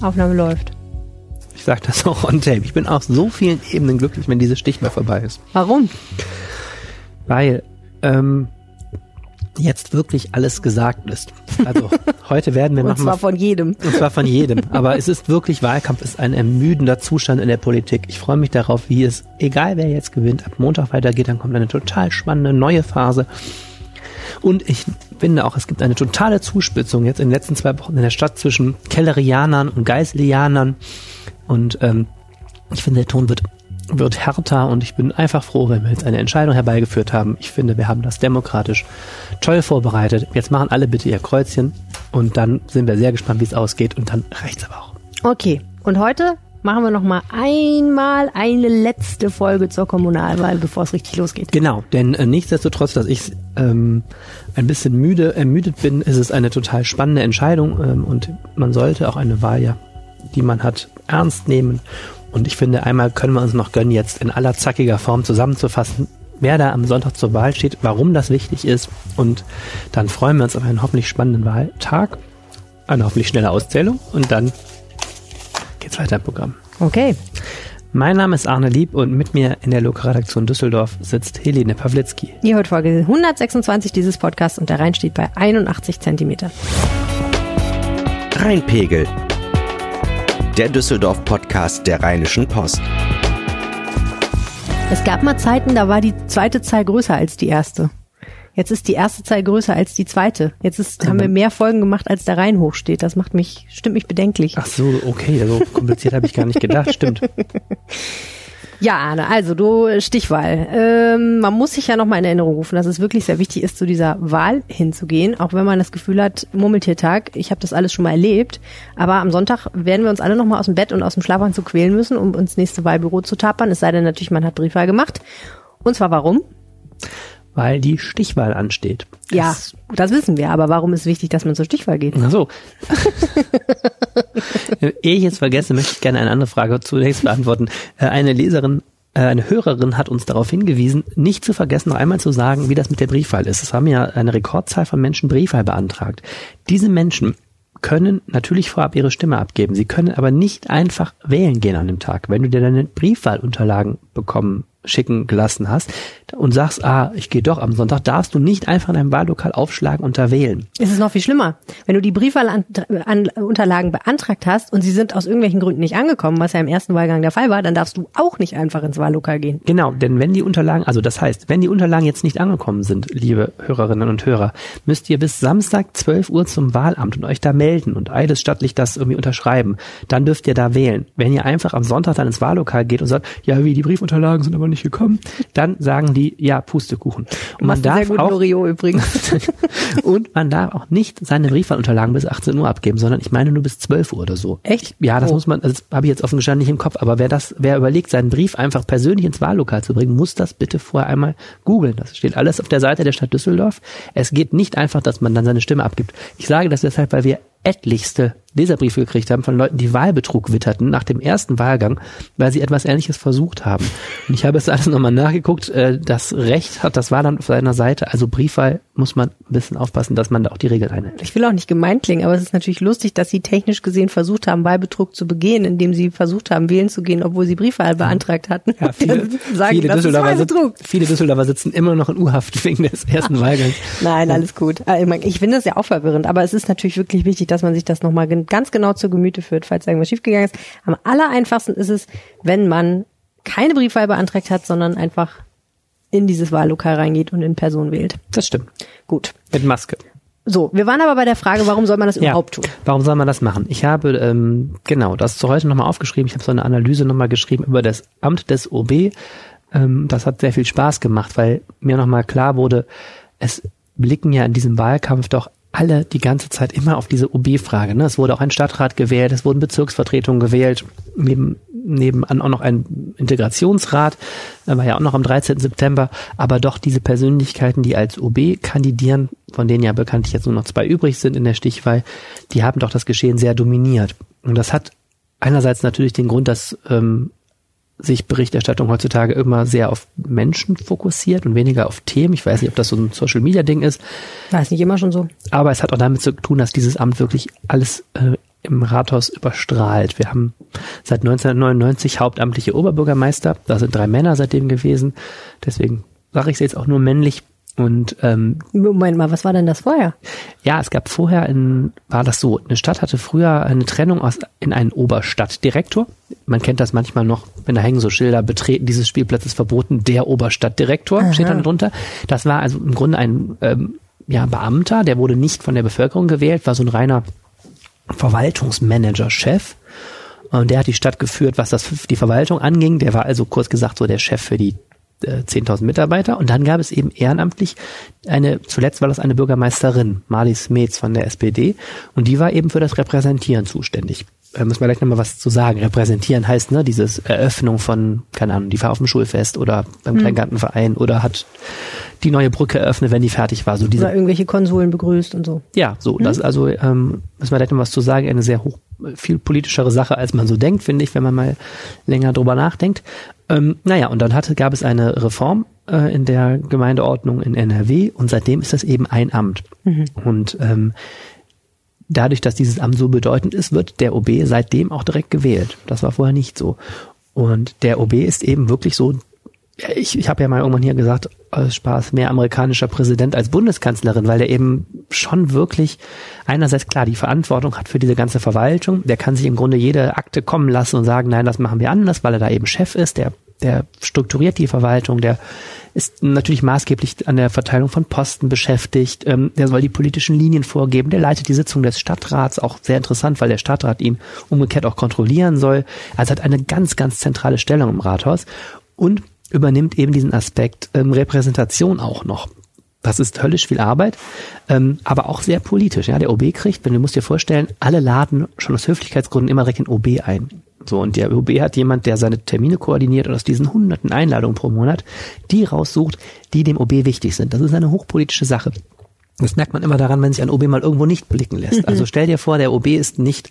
Aufnahme läuft. Ich sag das auch on tape. Ich bin auf so vielen Ebenen glücklich, wenn diese Stichwahl vorbei ist. Warum? Weil ähm, jetzt wirklich alles gesagt ist. Also heute werden wir Und noch zwar mal von jedem. und zwar von jedem. Aber es ist wirklich Wahlkampf ist ein ermüdender Zustand in der Politik. Ich freue mich darauf, wie es egal wer jetzt gewinnt ab Montag weitergeht. Dann kommt eine total spannende neue Phase. Und ich finde auch, es gibt eine totale Zuspitzung jetzt in den letzten zwei Wochen in der Stadt zwischen Kellerianern und Geislianern. Und ähm, ich finde, der Ton wird, wird härter und ich bin einfach froh, wenn wir jetzt eine Entscheidung herbeigeführt haben. Ich finde, wir haben das demokratisch toll vorbereitet. Jetzt machen alle bitte ihr Kreuzchen und dann sind wir sehr gespannt, wie es ausgeht und dann reicht's aber auch. Okay. Und heute machen wir noch mal einmal eine letzte Folge zur Kommunalwahl, bevor es richtig losgeht. Genau, denn äh, nichtsdestotrotz, dass ich ähm, ein bisschen müde, ermüdet bin, ist es eine total spannende Entscheidung ähm, und man sollte auch eine Wahl, ja, die man hat, ernst nehmen. Und ich finde, einmal können wir uns noch gönnen, jetzt in aller zackiger Form zusammenzufassen, wer da am Sonntag zur Wahl steht, warum das wichtig ist. Und dann freuen wir uns auf einen hoffentlich spannenden Wahltag, eine hoffentlich schnelle Auszählung und dann geht's weiter im Programm. Okay. Mein Name ist Arne Lieb und mit mir in der Lokalredaktion Düsseldorf sitzt Helene Pawlitzki. Ihr hört Folge 126 dieses Podcasts und der Rhein steht bei 81 Zentimeter. Rheinpegel. Der Düsseldorf-Podcast der Rheinischen Post. Es gab mal Zeiten, da war die zweite Zahl größer als die erste. Jetzt ist die erste Zahl größer als die zweite. Jetzt ist, haben wir mehr Folgen gemacht, als der Rhein hochsteht. Das macht mich, stimmt mich bedenklich. Ach so, okay, so kompliziert habe ich gar nicht gedacht, stimmt. Ja, Arne, also du Stichwahl. Ähm, man muss sich ja nochmal in Erinnerung rufen, dass es wirklich sehr wichtig ist, zu dieser Wahl hinzugehen, auch wenn man das Gefühl hat, Murmeltiertag, ich habe das alles schon mal erlebt. Aber am Sonntag werden wir uns alle nochmal aus dem Bett und aus dem Schlafanzug quälen müssen, um ins nächste Wahlbüro zu tapern. Es sei denn natürlich, man hat Briefwahl gemacht. Und zwar warum? Weil die Stichwahl ansteht. Ja, Das- das wissen wir. Aber warum ist es wichtig, dass man zur Stichwahl geht? Ach so. Ehe ich jetzt vergesse, möchte ich gerne eine andere Frage zunächst beantworten. Äh, Eine Leserin, äh, eine Hörerin hat uns darauf hingewiesen, nicht zu vergessen, noch einmal zu sagen, wie das mit der Briefwahl ist. Es haben ja eine Rekordzahl von Menschen Briefwahl beantragt. Diese Menschen können natürlich vorab ihre Stimme abgeben. Sie können aber nicht einfach wählen gehen an dem Tag. Wenn du dir deine Briefwahlunterlagen bekommen schicken gelassen hast und sagst, ah, ich gehe doch am Sonntag, darfst du nicht einfach in deinem Wahllokal aufschlagen und da wählen. Es ist noch viel schlimmer. Wenn du die Briefwahlunterlagen beantragt hast und sie sind aus irgendwelchen Gründen nicht angekommen, was ja im ersten Wahlgang der Fall war, dann darfst du auch nicht einfach ins Wahllokal gehen. Genau, denn wenn die Unterlagen, also das heißt, wenn die Unterlagen jetzt nicht angekommen sind, liebe Hörerinnen und Hörer, müsst ihr bis Samstag 12 Uhr zum Wahlamt und euch da melden und eidesstattlich das irgendwie unterschreiben. Dann dürft ihr da wählen. Wenn ihr einfach am Sonntag dann ins Wahllokal geht und sagt, ja, wie, die Briefunterlagen sind aber nicht gekommen, dann sagen die, ja, Pustekuchen. Und man darf auch, Loriot übrigens. und man darf auch nicht seine Briefwahlunterlagen bis 18 Uhr abgeben, sondern ich meine nur bis 12 Uhr oder so. Echt? Ja, das Oh. muss man, das habe ich jetzt offen gestanden nicht im Kopf, aber wer das, wer überlegt, seinen Brief einfach persönlich ins Wahllokal zu bringen, muss das bitte vorher einmal googeln. Das steht alles auf der Seite der Stadt Düsseldorf. Es geht nicht einfach, dass man dann seine Stimme abgibt. Ich sage das deshalb, weil wir etlichste Leserbriefe gekriegt haben von Leuten, die Wahlbetrug witterten nach dem ersten Wahlgang, weil sie etwas Ähnliches versucht haben. Und ich habe es alles nochmal nachgeguckt. äh, Das Recht hat das Wahlland auf seiner Seite. Also Briefwahl muss man ein bisschen aufpassen, dass man da auch die Regeln einhält. Ich will auch nicht gemein klingen, aber es ist natürlich lustig, dass sie technisch gesehen versucht haben, Wahlbetrug zu begehen, indem sie versucht haben, wählen zu gehen, obwohl sie Briefwahl beantragt hatten. Ja, viele, sagen, viele, Düsseldorfer sit- Wahlbetrug. viele Düsseldorfer sitzen immer noch in U-Haft wegen des ersten Wahlgangs. Nein, alles gut. Äh, Ich, finde das ja auch verwirrend, aber es ist natürlich wirklich wichtig, dass man sich das nochmal ganz genau zu Gemüte führt, falls irgendwas schiefgegangen ist. Am allereinfachsten ist es, wenn man keine Briefwahl beantragt hat, sondern einfach in dieses Wahllokal reingeht und in Person wählt. Das stimmt. Gut. Mit Maske. So, wir waren aber bei der Frage, warum soll man das überhaupt tun? Warum soll man das machen? Ich habe, ähm, genau, das zu heute nochmal aufgeschrieben. Ich habe so eine Analyse nochmal geschrieben über das Amt des OB. Ähm, das hat sehr viel Spaß gemacht, weil mir nochmal klar wurde, es blicken ja in diesem Wahlkampf doch alle die ganze Zeit immer auf diese OB-Frage. Ne? Es wurde auch ein Stadtrat gewählt, es wurden Bezirksvertretungen gewählt, neben, nebenan auch noch ein Integrationsrat, war ja auch noch am 13. September, aber doch diese Persönlichkeiten, die als OB kandidieren, von denen ja bekanntlich jetzt nur noch zwei übrig sind in der Stichwahl, die haben doch das Geschehen sehr dominiert. Und das hat einerseits natürlich den Grund, dass ähm, sich Berichterstattung heutzutage immer sehr auf Menschen fokussiert und weniger auf Themen. Ich weiß nicht, ob das so ein Social-Media-Ding ist, War es nicht immer schon so? aber es hat auch damit zu tun, dass dieses Amt wirklich alles äh, im Rathaus überstrahlt. Wir haben seit 1999 hauptamtliche Oberbürgermeister. Da sind drei Männer seitdem gewesen. Deswegen sage ich es jetzt auch nur männlich. Und ähm, Moment mal, was war denn das vorher? ja, es gab vorher in, war das so, eine Stadt hatte früher eine Trennung aus in einen Oberstadtdirektor. Man kennt das manchmal noch, wenn da hängen so Schilder, betreten dieses Spielplatz ist verboten, der Oberstadtdirektor Aha. steht dann drunter. Das war also im Grunde ein ähm, ja, Beamter, der wurde nicht von der Bevölkerung gewählt, war so ein reiner Verwaltungsmanager-Chef. Und der hat die Stadt geführt, was das die Verwaltung anging. Der war also kurz gesagt so der Chef für die äh, 10.000 Mitarbeiter. Und dann gab es eben ehrenamtlich eine, zuletzt war das eine Bürgermeisterin, Marlies Metz von der SPD. Und die war eben für das Repräsentieren zuständig. Da müssen wir gleich nochmal was zu sagen. Repräsentieren heißt, ne, dieses Eröffnung von, keine Ahnung, die war auf dem Schulfest oder beim Kleingartenverein oder hat die neue Brücke eröffnet, wenn die fertig war. So diese Oder irgendwelche Konsuln begrüßt und so. ja, so, das ist also, ähm, müssen wir gleich noch was zu sagen, eine sehr hoch, viel politischere Sache, als man so denkt, finde ich, wenn man mal länger drüber nachdenkt. Ähm, naja, und dann hatte, gab es eine Reform äh, in der Gemeindeordnung in NRW und seitdem ist das eben ein Amt. Und ähm, dadurch, dass dieses Amt so bedeutend ist, wird der OB seitdem auch direkt gewählt. Das war vorher nicht so. Und der OB ist eben wirklich so, ich, ich habe ja mal irgendwann hier gesagt, aus Spaß, mehr amerikanischer Präsident als Bundeskanzlerin, weil der eben schon wirklich einerseits klar die Verantwortung hat für diese ganze Verwaltung. Der kann sich im Grunde jede Akte kommen lassen und sagen, nein, das machen wir anders, weil er da eben Chef ist. Der, der strukturiert die Verwaltung, der ist natürlich maßgeblich an der Verteilung von Posten beschäftigt. Ähm, der soll die politischen Linien vorgeben. Der leitet die Sitzung des Stadtrats, auch sehr interessant, weil der Stadtrat ihn umgekehrt auch kontrollieren soll. Also hat eine ganz, ganz zentrale Stellung im Rathaus und übernimmt eben diesen Aspekt ähm, Repräsentation auch noch. Das ist höllisch viel Arbeit, ähm, aber auch sehr politisch. Ja, der OB kriegt, wenn du musst dir vorstellen, alle laden schon aus Höflichkeitsgründen immer direkt den OB ein. So, und der OB hat jemand, der seine Termine koordiniert und aus diesen hunderten Einladungen pro Monat die raussucht, die dem OB wichtig sind. Das ist eine hochpolitische Sache. Das merkt man immer daran, wenn sich ein OB mal irgendwo nicht blicken lässt. Also stell dir vor, der OB ist nicht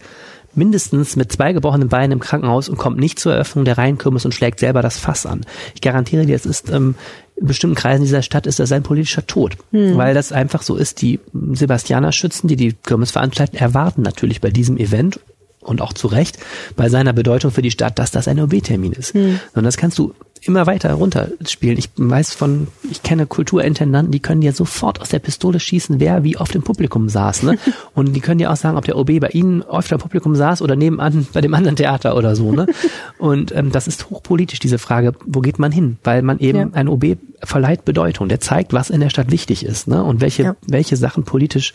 mindestens mit zwei gebrochenen Beinen im Krankenhaus und kommt nicht zur Eröffnung der Rheinkirmes und schlägt selber das Fass an. Ich garantiere dir, es ist ähm, in bestimmten Kreisen dieser Stadt ist das ein politischer Tod, weil das einfach so ist. Die Sebastianer-Schützen, die die Kirmes veranstalten, erwarten natürlich bei diesem Event und auch zu Recht bei seiner Bedeutung für die Stadt, dass das ein OB-Termin ist. Und das kannst du immer weiter runterspielen. Ich weiß von, ich kenne Kulturintendanten, die können dir sofort aus der Pistole schießen, wer wie oft im Publikum saß. Ne? Und die können dir auch sagen, ob der OB bei ihnen oft im Publikum saß oder nebenan bei dem anderen Theater oder so. Ne? Und ähm, das ist hochpolitisch, diese Frage, wo geht man hin? Weil man eben, Ja. ein OB verleiht Bedeutung. Der zeigt, was in der Stadt wichtig ist ne? und welche, Ja. welche Sachen politisch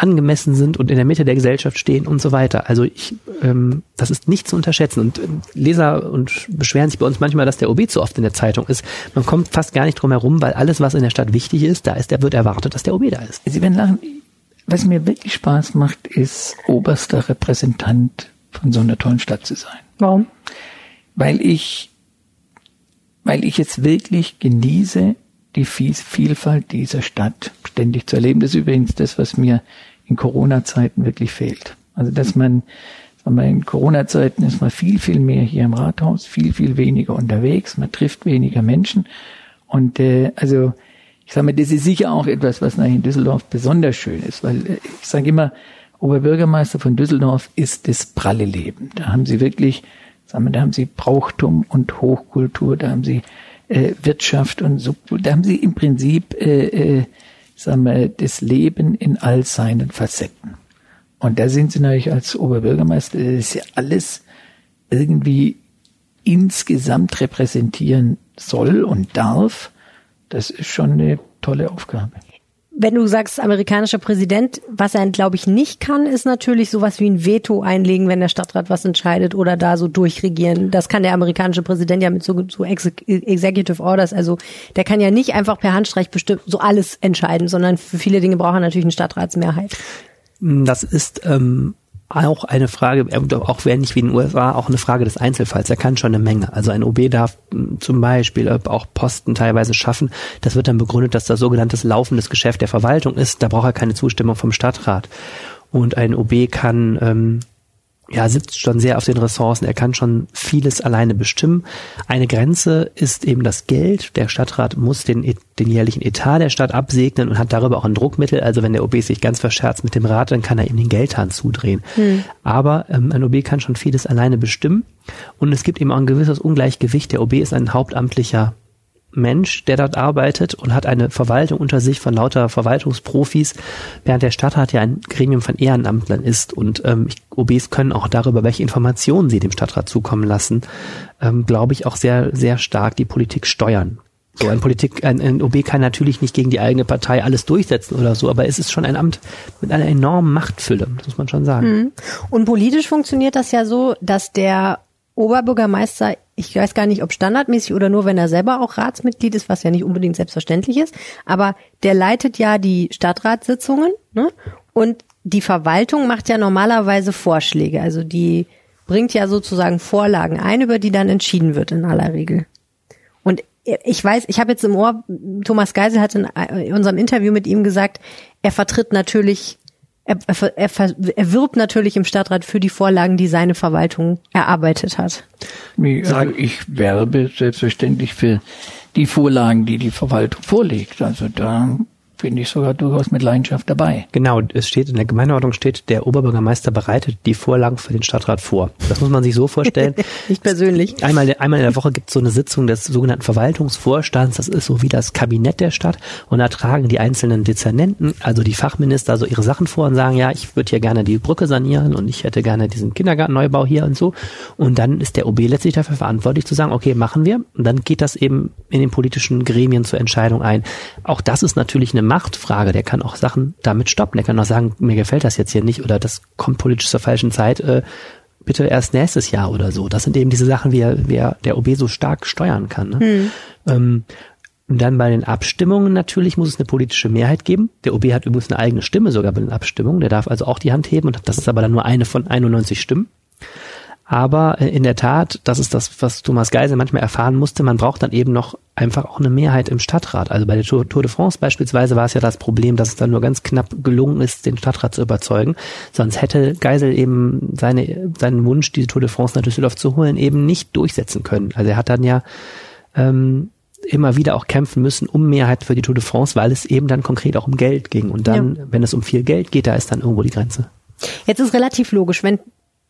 angemessen sind und in der Mitte der Gesellschaft stehen und so weiter. Also ich, ähm, das ist nicht zu unterschätzen. Und ähm, Leser und beschweren sich bei uns manchmal, dass der OB zu oft in der Zeitung ist. Man kommt fast gar nicht drum herum, weil alles, was in der Stadt wichtig ist, da ist, der wird erwartet, dass der OB da ist. Sie werden lachen. Was mir wirklich Spaß macht, ist oberster Repräsentant von so einer tollen Stadt zu sein. Warum? Weil ich, weil ich es wirklich genieße, die Vie- Vielfalt dieser Stadt ständig zu erleben. Das ist übrigens das, was mir in Corona-Zeiten wirklich fehlt. Also, dass man, sagen wir, in Corona-Zeiten ist man viel, viel mehr hier im Rathaus, viel, viel weniger unterwegs, man trifft weniger Menschen. Und äh, also, ich sage mal, das ist sicher auch etwas, was in Düsseldorf besonders schön ist, weil äh, ich sage immer, Oberbürgermeister von Düsseldorf ist das pralle Leben. Da haben sie wirklich, sagen wir, da haben sie Brauchtum und Hochkultur, da haben sie äh, Wirtschaft und Subkultur, da haben sie im Prinzip, äh, äh, sagen wir, das Leben in all seinen Facetten. Und da sind sie natürlich als Oberbürgermeister, das ist ja alles irgendwie insgesamt repräsentieren soll und darf. Das ist schon eine tolle Aufgabe. Wenn du sagst, amerikanischer Präsident, was er, glaube ich, nicht kann, ist natürlich sowas wie ein Veto einlegen, wenn der Stadtrat was entscheidet oder da so durchregieren. Das kann der amerikanische Präsident ja mit so, so Exec- Executive Orders. Also der kann ja nicht einfach per Handstreich bestimmt so alles entscheiden, sondern für viele Dinge braucht er natürlich eine Stadtratsmehrheit. Das ist ähm, auch eine Frage, auch wenn nicht wie in den USA, auch eine Frage des Einzelfalls. Er kann schon eine Menge. Also ein OB darf mh, zum Beispiel äh, auch Posten teilweise schaffen. Das wird dann begründet, dass das sogenanntes laufendes Geschäft der Verwaltung ist. Da braucht er keine Zustimmung vom Stadtrat. Und ein OB kann ähm, ja, sitzt schon sehr auf den Ressourcen. Er kann schon vieles alleine bestimmen. Eine Grenze ist eben das Geld. Der Stadtrat muss den, den jährlichen Etat der Stadt absegnen und hat darüber auch ein Druckmittel. Also wenn der OB sich ganz verscherzt mit dem Rat, dann kann er ihm den Geldhahn zudrehen. Hm. Aber ähm, ein OB kann schon vieles alleine bestimmen. Und es gibt eben auch ein gewisses Ungleichgewicht. Der OB ist ein hauptamtlicher Mensch, der dort arbeitet und hat eine Verwaltung unter sich von lauter Verwaltungsprofis, während der Stadtrat ja ein Gremium von Ehrenamtlern ist. Und ähm, OBs können auch darüber, welche Informationen sie dem Stadtrat zukommen lassen, ähm, glaube ich, auch sehr, sehr stark die Politik steuern. So ein Politik, ein, ein OB kann natürlich nicht gegen die eigene Partei alles durchsetzen oder so, aber es ist schon ein Amt mit einer enormen Machtfülle, muss man schon sagen. Mhm. Und politisch funktioniert das ja so, dass der Oberbürgermeister, ich weiß gar nicht, ob standardmäßig oder nur, wenn er selber auch Ratsmitglied ist, was ja nicht unbedingt selbstverständlich ist, aber der leitet ja die Stadtratssitzungen ne? und die Verwaltung macht ja normalerweise Vorschläge, also die bringt ja sozusagen Vorlagen ein, über die dann entschieden wird in aller Regel. Und ich weiß, ich habe jetzt im Ohr, Thomas Geisel hat in unserem Interview mit ihm gesagt, er vertritt natürlich er, er, er wirbt natürlich im Stadtrat für die Vorlagen, die seine Verwaltung erarbeitet hat. Also ich werbe selbstverständlich für die Vorlagen, die die Verwaltung vorlegt. Also da bin ich sogar durchaus mit Leidenschaft dabei. Genau, es steht in der Gemeindeordnung steht, der Oberbürgermeister bereitet die Vorlagen für den Stadtrat vor. Das muss man sich so vorstellen. Nicht persönlich. Einmal, einmal in der Woche gibt es so eine Sitzung des sogenannten Verwaltungsvorstands. Das ist so wie das Kabinett der Stadt. Und da tragen die einzelnen Dezernenten, also die Fachminister, so ihre Sachen vor und sagen, ja, ich würde hier gerne die Brücke sanieren und ich hätte gerne diesen Kindergartenneubau hier und so. Und dann ist der OB letztlich dafür verantwortlich zu sagen, okay, machen wir. Und dann geht das eben in den politischen Gremien zur Entscheidung ein. Auch das ist natürlich eine Machtfrage. Der kann auch Sachen damit stoppen. Der kann auch sagen, mir gefällt das jetzt hier nicht oder das kommt politisch zur falschen Zeit. Äh, bitte erst nächstes Jahr oder so. Das sind eben diese Sachen, wie er, wie er der OB so stark steuern kann. Ne? Hm. Ähm, und dann bei den Abstimmungen natürlich muss es eine politische Mehrheit geben. Der OB hat übrigens eine eigene Stimme sogar bei den Abstimmungen. Der darf also auch die Hand heben und das ist aber dann nur eine von 91 Stimmen. Aber äh, in der Tat, das ist das, was Thomas Geisel manchmal erfahren musste, man braucht dann eben noch einfach auch eine Mehrheit im Stadtrat. Also bei der Tour, de France beispielsweise war es ja das Problem, dass es dann nur ganz knapp gelungen ist, den Stadtrat zu überzeugen. Sonst hätte Geisel eben seine, seinen Wunsch, diese Tour de France nach Düsseldorf zu holen, eben nicht durchsetzen können. Also er hat dann ja ähm, immer wieder auch kämpfen müssen um Mehrheit für die Tour de France, weil es eben dann konkret auch um Geld ging. Und dann, ja. wenn es um viel Geld geht, da ist dann irgendwo die Grenze. Jetzt ist relativ logisch, wenn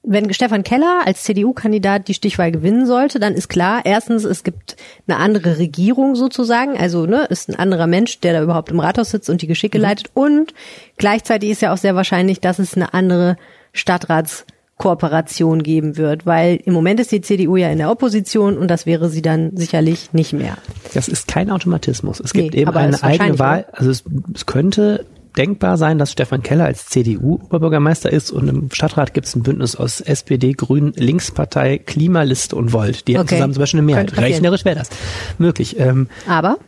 wenn Stefan Keller als CDU-Kandidat die Stichwahl gewinnen sollte, dann ist klar, erstens, es gibt eine andere Regierung sozusagen, also ne, ist ein anderer Mensch, der da überhaupt im Rathaus sitzt und die Geschicke mhm. leitet und gleichzeitig ist ja auch sehr wahrscheinlich, dass es eine andere Stadtratskooperation geben wird, weil im Moment ist die CDU ja in der Opposition und das wäre sie dann sicherlich nicht mehr. Das ist kein Automatismus. Es gibt nee, eben eine eigene Wahl. Also es, es könnte denkbar sein, dass Stefan Keller als CDU-Oberbürgermeister ist und im Stadtrat gibt es ein Bündnis aus SPD, Grünen, Linkspartei, Klimaliste und Volt. Die okay. haben zusammen zum Beispiel eine Mehrheit. Rechnerisch wäre das möglich. Ähm, Aber?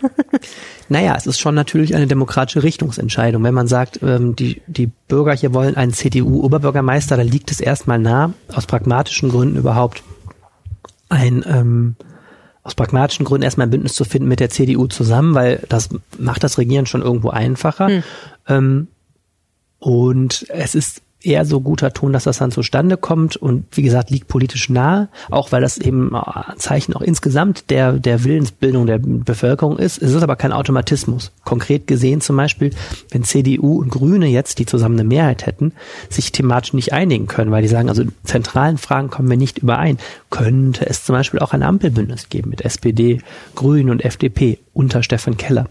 naja, es ist schon natürlich eine demokratische Richtungsentscheidung. Wenn man sagt, ähm, die, die Bürger hier wollen einen CDU-Oberbürgermeister, dann liegt es erstmal nah, aus pragmatischen Gründen überhaupt ein ähm, aus pragmatischen Gründen erstmal ein Bündnis zu finden mit der CDU zusammen, weil das macht das Regieren schon irgendwo einfacher. Hm. Ähm, und es ist eher so guter Ton, dass das dann zustande kommt und wie gesagt liegt politisch nahe, auch weil das eben ein Zeichen auch insgesamt der der Willensbildung der Bevölkerung ist. Es ist aber kein Automatismus. Konkret gesehen zum Beispiel, wenn CDU und Grüne jetzt, die zusammen eine Mehrheit hätten, sich thematisch nicht einigen können, weil die sagen, also zentralen Fragen kommen wir nicht überein, könnte es zum Beispiel auch ein Ampelbündnis geben mit SPD, Grünen und FDP unter Stefan Keller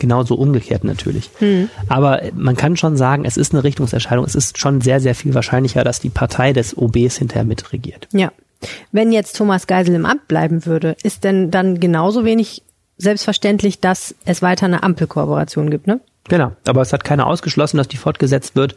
genauso umgekehrt natürlich. Hm. Aber man kann schon sagen, es ist eine Richtungserscheinung. Es ist schon sehr, sehr viel wahrscheinlicher, dass die Partei des OBs hinterher mitregiert. Ja. Wenn jetzt Thomas Geisel im Amt bleiben würde, ist denn dann genauso wenig selbstverständlich, dass es weiter eine Ampelkooperation gibt, ne? Genau. Aber es hat keiner ausgeschlossen, dass die fortgesetzt wird.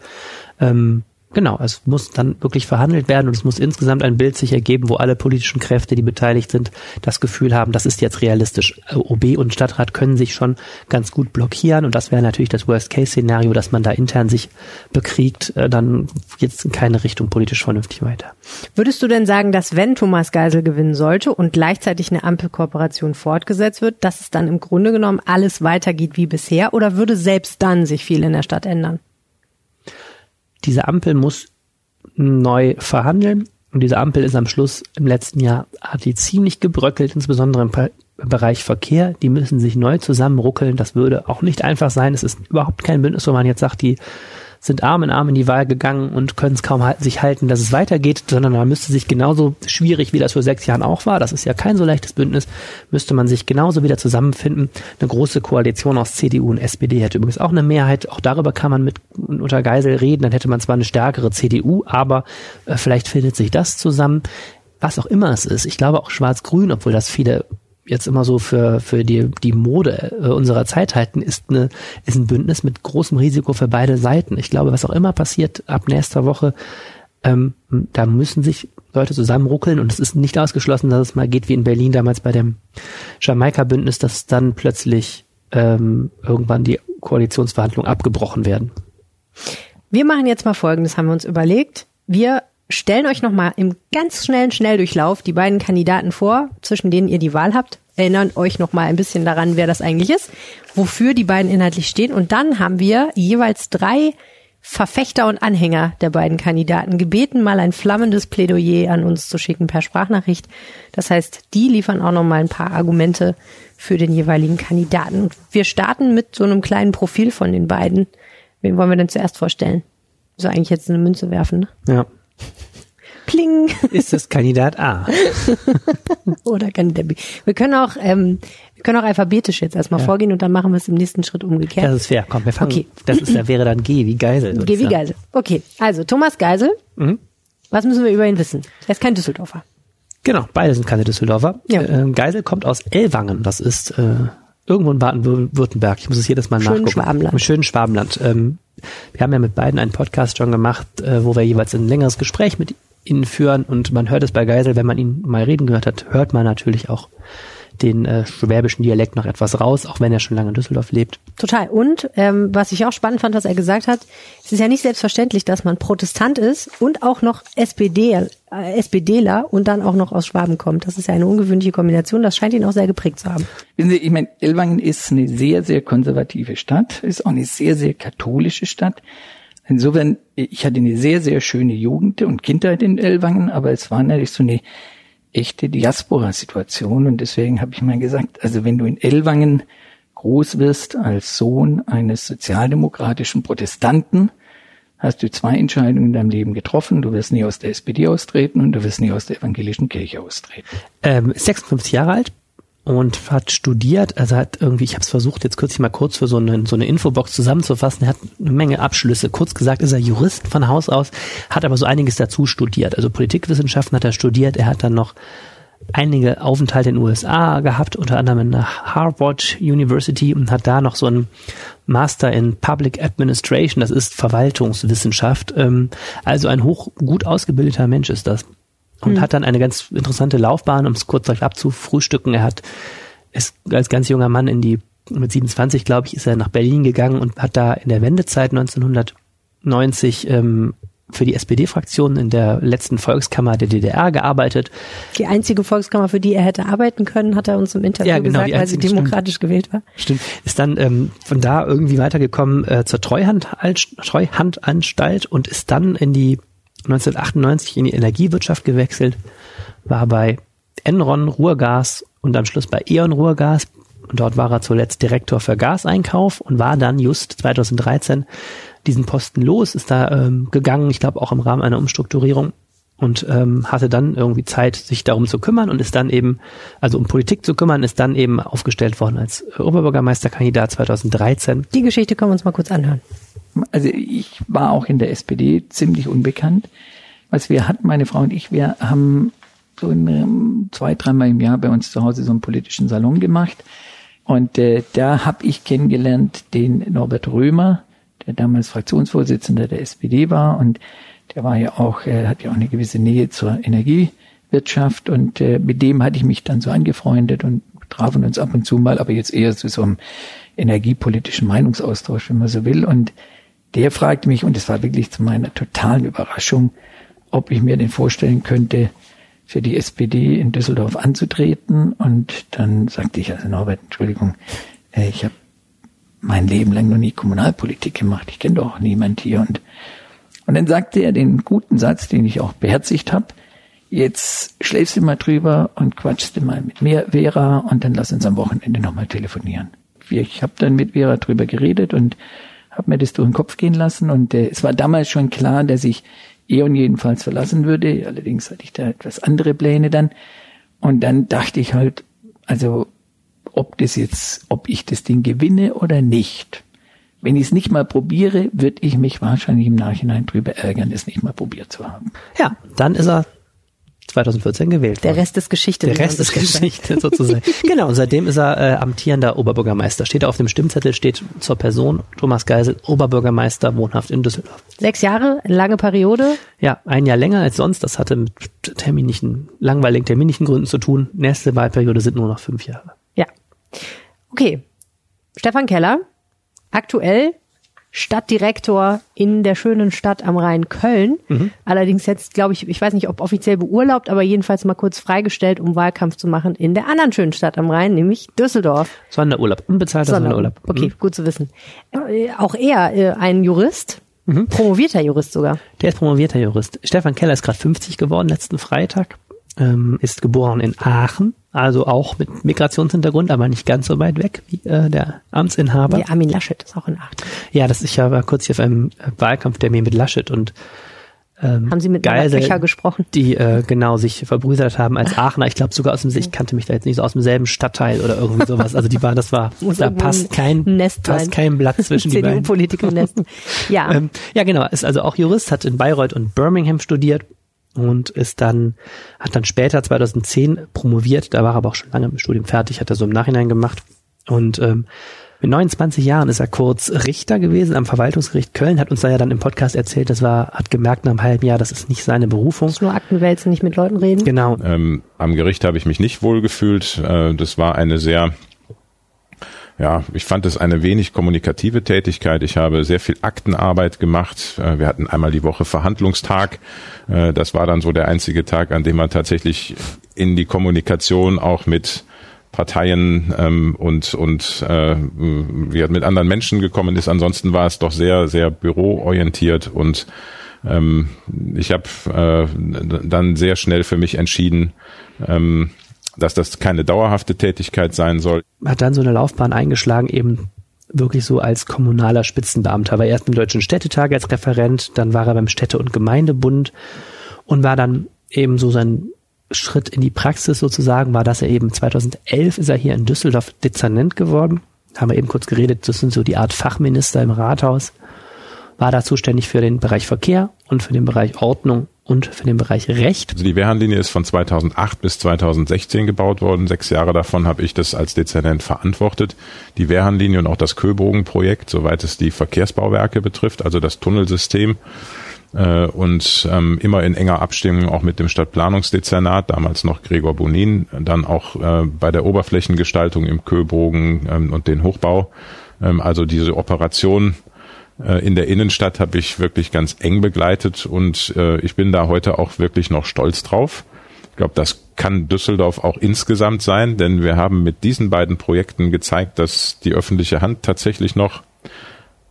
Ähm, Genau, es muss dann wirklich verhandelt werden und es muss insgesamt ein Bild sich ergeben, wo alle politischen Kräfte, die beteiligt sind, das Gefühl haben, das ist jetzt realistisch. OB und Stadtrat können sich schon ganz gut blockieren und das wäre natürlich das Worst-Case-Szenario, dass man da intern sich bekriegt, äh, dann jetzt in keine Richtung politisch vernünftig weiter. Würdest du denn sagen, dass wenn Thomas Geisel gewinnen sollte und gleichzeitig eine Ampelkooperation fortgesetzt wird, dass es dann im Grunde genommen alles weitergeht wie bisher oder würde selbst dann sich viel in der Stadt ändern? Diese Ampel muss neu verhandeln. Und diese Ampel ist am Schluss im letzten Jahr, hat die ziemlich gebröckelt, insbesondere im Bereich Verkehr. Die müssen sich neu zusammenruckeln. Das würde auch nicht einfach sein. Es ist überhaupt kein Bündnis, wo man jetzt sagt, die sind Arm in Arm in die Wahl gegangen und können es kaum sich halten, dass es weitergeht, sondern man müsste sich genauso schwierig, wie das vor sechs Jahren auch war, das ist ja kein so leichtes Bündnis, müsste man sich genauso wieder zusammenfinden. Eine große Koalition aus CDU und SPD hätte übrigens auch eine Mehrheit. Auch darüber kann man mit unter Geisel reden. Dann hätte man zwar eine stärkere CDU, aber äh, vielleicht findet sich das zusammen was auch immer es ist. Ich glaube auch Schwarz-Grün, obwohl das viele jetzt immer so für, für die, die Mode äh, unserer Zeit halten, ist, eine, ist ein Bündnis mit großem Risiko für beide Seiten. Ich glaube, was auch immer passiert ab nächster Woche, ähm, da müssen sich Leute zusammenruckeln und es ist nicht ausgeschlossen, dass es mal geht wie in Berlin damals bei dem Jamaika-Bündnis, dass dann plötzlich ähm, irgendwann die Koalitionsverhandlungen abgebrochen werden. Wir machen jetzt mal Folgendes, haben wir uns überlegt. Wir stellen euch nochmal im ganz schnellen Schnelldurchlauf die beiden Kandidaten vor, zwischen denen ihr die Wahl habt. Erinnern euch nochmal ein bisschen daran, wer das eigentlich ist, wofür die beiden inhaltlich stehen. Und dann haben wir jeweils drei Verfechter und Anhänger der beiden Kandidaten gebeten, mal ein flammendes Plädoyer an uns zu schicken per Sprachnachricht. Das heißt, die liefern auch nochmal ein paar Argumente für den jeweiligen Kandidaten. Und wir starten mit so einem kleinen Profil von den beiden. Wen wollen wir denn zuerst vorstellen? So eigentlich jetzt eine Münze werfen, ne? Ja. Pling. Ist das Kandidat A? Oder Kandidat B. Wir können auch, ähm, wir können auch alphabetisch jetzt erstmal ja. vorgehen und dann machen wir es im nächsten Schritt umgekehrt. Das ist fair. Komm, wir fangen. Okay. Das ist, da wäre dann G wie Geisel. G wie Geisel. Okay. Also, Thomas Geisel. Mhm. Was müssen wir über ihn wissen? Er ist kein Düsseldorfer. Genau, beide sind keine Düsseldorfer. Ja. Äh, Geisel kommt aus Ellwangen. Das ist äh, irgendwo in Baden-Württemberg. Ich muss es jedes Mal Schönen nachgucken. Schwabenland. Im schönen Schwabenland. Ähm, wir haben ja mit beiden einen Podcast schon gemacht, äh, wo wir jeweils ein längeres Gespräch mit ihnen führen und man hört es bei Geisel, wenn man ihn mal reden gehört hat, hört man natürlich auch den äh, schwäbischen Dialekt noch etwas raus, auch wenn er schon lange in Düsseldorf lebt. Total. Und ähm, was ich auch spannend fand, was er gesagt hat, es ist ja nicht selbstverständlich, dass man Protestant ist und auch noch SPD, äh, SPDler und dann auch noch aus Schwaben kommt. Das ist ja eine ungewöhnliche Kombination. Das scheint ihn auch sehr geprägt zu haben. Wissen Sie, ich meine, Ellwangen ist eine sehr, sehr konservative Stadt, ist auch eine sehr, sehr katholische Stadt. Insofern, ich hatte eine sehr, sehr schöne Jugend und Kindheit in Ellwangen, aber es war natürlich so eine echte Diaspora-Situation und deswegen habe ich mal gesagt, also wenn du in Ellwangen groß wirst als Sohn eines sozialdemokratischen Protestanten, hast du zwei Entscheidungen in deinem Leben getroffen. Du wirst nie aus der SPD austreten und du wirst nie aus der evangelischen Kirche austreten. Ähm, 56 Jahre alt, und hat studiert, also hat irgendwie, ich habe es versucht jetzt kürzlich mal kurz für so eine, so eine Infobox zusammenzufassen, er hat eine Menge Abschlüsse. Kurz gesagt ist er Jurist von Haus aus, hat aber so einiges dazu studiert. Also Politikwissenschaften hat er studiert, er hat dann noch einige Aufenthalte in den USA gehabt, unter anderem in der Harvard University und hat da noch so einen Master in Public Administration, das ist Verwaltungswissenschaft. Ähm, also ein hoch gut ausgebildeter Mensch ist das und mhm. hat dann eine ganz interessante Laufbahn, um es kurz abzufrühstücken. Er hat ist als ganz junger Mann in die mit 27, glaube ich, ist er nach Berlin gegangen und hat da in der Wendezeit 1990 ähm, für die SPD-Fraktion in der letzten Volkskammer der DDR gearbeitet. Die einzige Volkskammer, für die er hätte arbeiten können, hat er uns im Interview ja, genau, gesagt, weil sie demokratisch stimmt. gewählt war. Stimmt. Ist dann ähm, von da irgendwie weitergekommen äh, zur Treuhand, Treuhandanstalt und ist dann in die 1998 in die Energiewirtschaft gewechselt, war bei Enron Ruhrgas und am Schluss bei E.ON Ruhrgas. Und dort war er zuletzt Direktor für Gaseinkauf und war dann just 2013 diesen Posten los, ist da ähm, gegangen, ich glaube auch im Rahmen einer Umstrukturierung und ähm, hatte dann irgendwie Zeit, sich darum zu kümmern und ist dann eben, also um Politik zu kümmern, ist dann eben aufgestellt worden als Oberbürgermeisterkandidat 2013. Die Geschichte können wir uns mal kurz anhören also ich war auch in der SPD ziemlich unbekannt. Was wir hatten, meine Frau und ich, wir haben so in, ähm, zwei, dreimal im Jahr bei uns zu Hause so einen politischen Salon gemacht. Und äh, da habe ich kennengelernt den Norbert Römer, der damals Fraktionsvorsitzender der SPD war und der war ja auch, äh, hat ja auch eine gewisse Nähe zur Energiewirtschaft und äh, mit dem hatte ich mich dann so angefreundet und trafen uns ab und zu mal, aber jetzt eher zu so einem energiepolitischen Meinungsaustausch, wenn man so will. Und der fragte mich, und es war wirklich zu meiner totalen Überraschung, ob ich mir den vorstellen könnte, für die SPD in Düsseldorf anzutreten. Und dann sagte ich, also Norbert, Entschuldigung, äh, ich habe mein Leben lang noch nie Kommunalpolitik gemacht. Ich kenne doch niemand hier. Und Und dann sagte er den guten Satz, den ich auch beherzigt habe, jetzt schläfst du mal drüber und quatschst du mal mit mir, Vera, und dann lass uns am Wochenende nochmal telefonieren. Ich habe dann mit Vera drüber geredet und habe mir das durch den Kopf gehen lassen und äh, es war damals schon klar, dass ich Eon jedenfalls verlassen würde. Allerdings hatte ich da etwas andere Pläne dann. Und dann dachte ich halt, also ob das jetzt, ob ich das Ding gewinne oder nicht. Wenn ich es nicht mal probiere, würde ich mich wahrscheinlich im Nachhinein drüber ärgern, es nicht mal probiert zu haben. Ja, dann ist er 2014 gewählt Der worden. Rest ist Geschichte. Der Rest ist. Geschichte sozusagen. genau, und seitdem ist er äh, amtierender Oberbürgermeister. Steht auf dem Stimmzettel, steht zur Person Thomas Geisel, Oberbürgermeister, wohnhaft in Düsseldorf. Sechs Jahre, lange Periode. Ja, ein Jahr länger als sonst. Das hatte mit terminlichen, langweiligen terminlichen Gründen zu tun. Nächste Wahlperiode sind nur noch fünf Jahre. Ja. Okay. Stefan Keller, aktuell Stadtdirektor in der schönen Stadt am Rhein Köln. Allerdings jetzt, glaube ich, ich weiß nicht, ob offiziell beurlaubt, aber jedenfalls mal kurz freigestellt, um Wahlkampf zu machen in der anderen schönen Stadt am Rhein, nämlich Düsseldorf. Sonderurlaub, unbezahlter Sonderurlaub. Okay, gut zu wissen. Äh, auch er, äh, ein Jurist, promovierter Jurist sogar. Der ist promovierter Jurist. Stefan Keller ist gerade 50 geworden, letzten Freitag. Ähm, ist geboren in Aachen, also auch mit Migrationshintergrund, aber nicht ganz so weit weg wie äh, der Amtsinhaber. Der Armin Laschet ist auch in Aachen. Ja, das ich ja war kurz hier auf einem äh, Wahlkampftermin mit Laschet und ähm, Haben Sie mit Geisel, gesprochen? die äh, genau sich verbrüdert haben als Aachener. Ich glaube sogar aus dem, ich kannte mich da jetzt nicht so aus demselben Stadtteil oder irgendwie sowas. Also die war, das war, da passt ein kein, Nest passt kein Blatt zwischen die beiden. CDU-Politiker-Nest. Ja. Ähm, ja, genau. Ist also auch Jurist, hat in Bayreuth und Birmingham studiert und ist dann, hat dann später 2010 promoviert. Da war er aber auch schon lange im Studium fertig, hat er so im Nachhinein gemacht. Und ähm, mit 29 Jahren ist er kurz Richter gewesen am Verwaltungsgericht Köln, hat uns da ja dann im Podcast erzählt, das war, hat gemerkt nach einem halben Jahr, das ist nicht seine Berufung. Muss nur Akten wälzen, nicht mit Leuten reden. Genau. Ähm, am Gericht habe ich mich nicht wohl gefühlt. Äh, das war eine sehr, ja, ich fand es eine wenig kommunikative Tätigkeit. Ich habe sehr viel Aktenarbeit gemacht. Äh, wir hatten einmal die Woche Verhandlungstag. Äh, das war dann so der einzige Tag, an dem man tatsächlich in die Kommunikation auch mit Parteien ähm, und und äh, wie mit anderen Menschen gekommen ist. Ansonsten war es doch sehr sehr büroorientiert und ähm, ich habe äh, dann sehr schnell für mich entschieden, ähm, dass das keine dauerhafte Tätigkeit sein soll. hat dann so eine Laufbahn eingeschlagen, eben wirklich so als kommunaler Spitzenbeamter. War erst im Deutschen Städtetag als Referent, dann war er beim Städte- und Gemeindebund und war dann eben so sein Schritt in die Praxis sozusagen, war, dass er eben 2011 ist er hier in Düsseldorf Dezernent geworden. Haben wir eben kurz geredet, das sind so die Art Fachminister im Rathaus. War da zuständig für den Bereich Verkehr und für den Bereich Ordnung und für den Bereich Recht. Also die Wehrhahnlinie ist von 2008 bis 2016 gebaut worden. Sechs Jahre davon habe ich das als Dezernent verantwortet. Die Wehrhahnlinie und auch das Köbogenprojekt, soweit es die Verkehrsbauwerke betrifft, also das Tunnelsystem. Äh, und ähm, immer in enger Abstimmung auch mit dem Stadtplanungsdezernat, damals noch Gregor Bonin, dann auch äh, bei der Oberflächengestaltung im Köbogen ähm, und den Hochbau. Ähm, also diese Operation in der Innenstadt habe ich wirklich ganz eng begleitet und äh, ich bin da heute auch wirklich noch stolz drauf. Ich glaube, das kann Düsseldorf auch insgesamt sein, denn wir haben mit diesen beiden Projekten gezeigt, dass die öffentliche Hand tatsächlich noch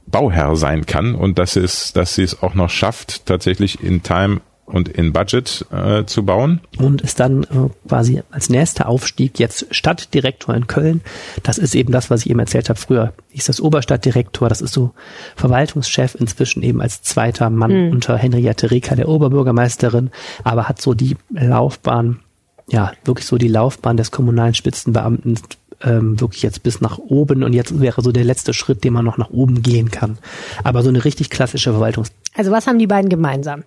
Bauherr sein kann und dass es, dass sie es auch noch schafft, tatsächlich in Time und in Budget äh, zu bauen. und ist dann äh, quasi als nächster Aufstieg jetzt Stadtdirektor in Köln. Das ist eben das, was ich eben erzählt habe. Früher hieß das Oberstadtdirektor, das ist so Verwaltungschef, inzwischen eben als zweiter Mann unter Henriette Reker, der Oberbürgermeisterin, aber hat so die Laufbahn, ja, wirklich so die Laufbahn des kommunalen Spitzenbeamten ähm, wirklich jetzt bis nach oben und jetzt wäre so der letzte Schritt, den man noch nach oben gehen kann. Aber so eine richtig klassische Verwaltungs Also was haben die beiden gemeinsam?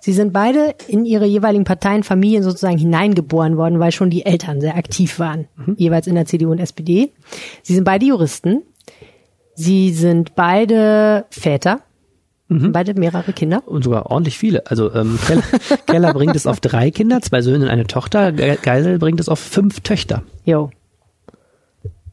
Sie sind beide in ihre jeweiligen Parteien, Familien sozusagen hineingeboren worden, weil schon die Eltern sehr aktiv waren, jeweils in der CDU und SPD. Sie sind beide Juristen. Sie sind beide Väter, beide mehrere Kinder. und sogar ordentlich viele. Also ähm, Keller, Keller bringt es auf drei Kinder, zwei Söhne und eine Tochter. Ge- Geisel bringt es auf fünf Töchter. Jo.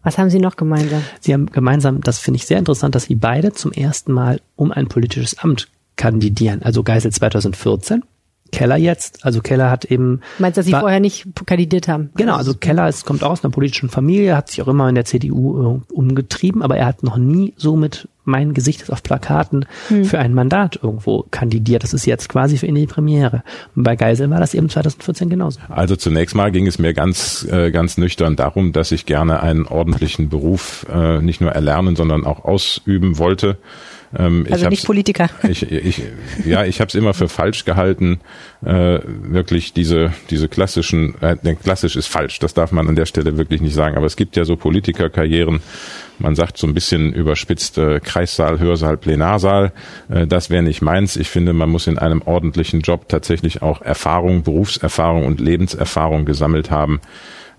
Was haben sie noch gemeinsam? Sie haben gemeinsam, das finde ich sehr interessant, dass sie beide zum ersten Mal um ein politisches Amt kandidieren. Also Geisel 2014, Keller jetzt. Also Keller hat eben Meinst du, dass sie vorher nicht kandidiert haben? Genau, also Keller ist, kommt aus einer politischen Familie, hat sich auch immer in der CDU äh, umgetrieben, aber er hat noch nie so mit mein Gesicht ist auf Plakaten für ein Mandat irgendwo kandidiert. Das ist jetzt quasi für ihn die Premiere. Und bei Geisel war das eben 2014 genauso. Also zunächst mal ging es mir ganz, äh, ganz nüchtern darum, dass ich gerne einen ordentlichen Beruf äh, nicht nur erlernen, sondern auch ausüben wollte. Ähm, Also ich nicht Politiker. Ich, ich, ja, ich habe es immer für falsch gehalten, äh, wirklich diese diese klassischen, äh, klassisch ist falsch, das darf man an der Stelle wirklich nicht sagen. Aber es gibt ja so Politikerkarrieren, man sagt so ein bisschen überspitzt äh, Kreissaal, Hörsaal, Plenarsaal. Äh, das wäre nicht meins. Ich finde, man muss in einem ordentlichen Job tatsächlich auch Erfahrung, Berufserfahrung und Lebenserfahrung gesammelt haben.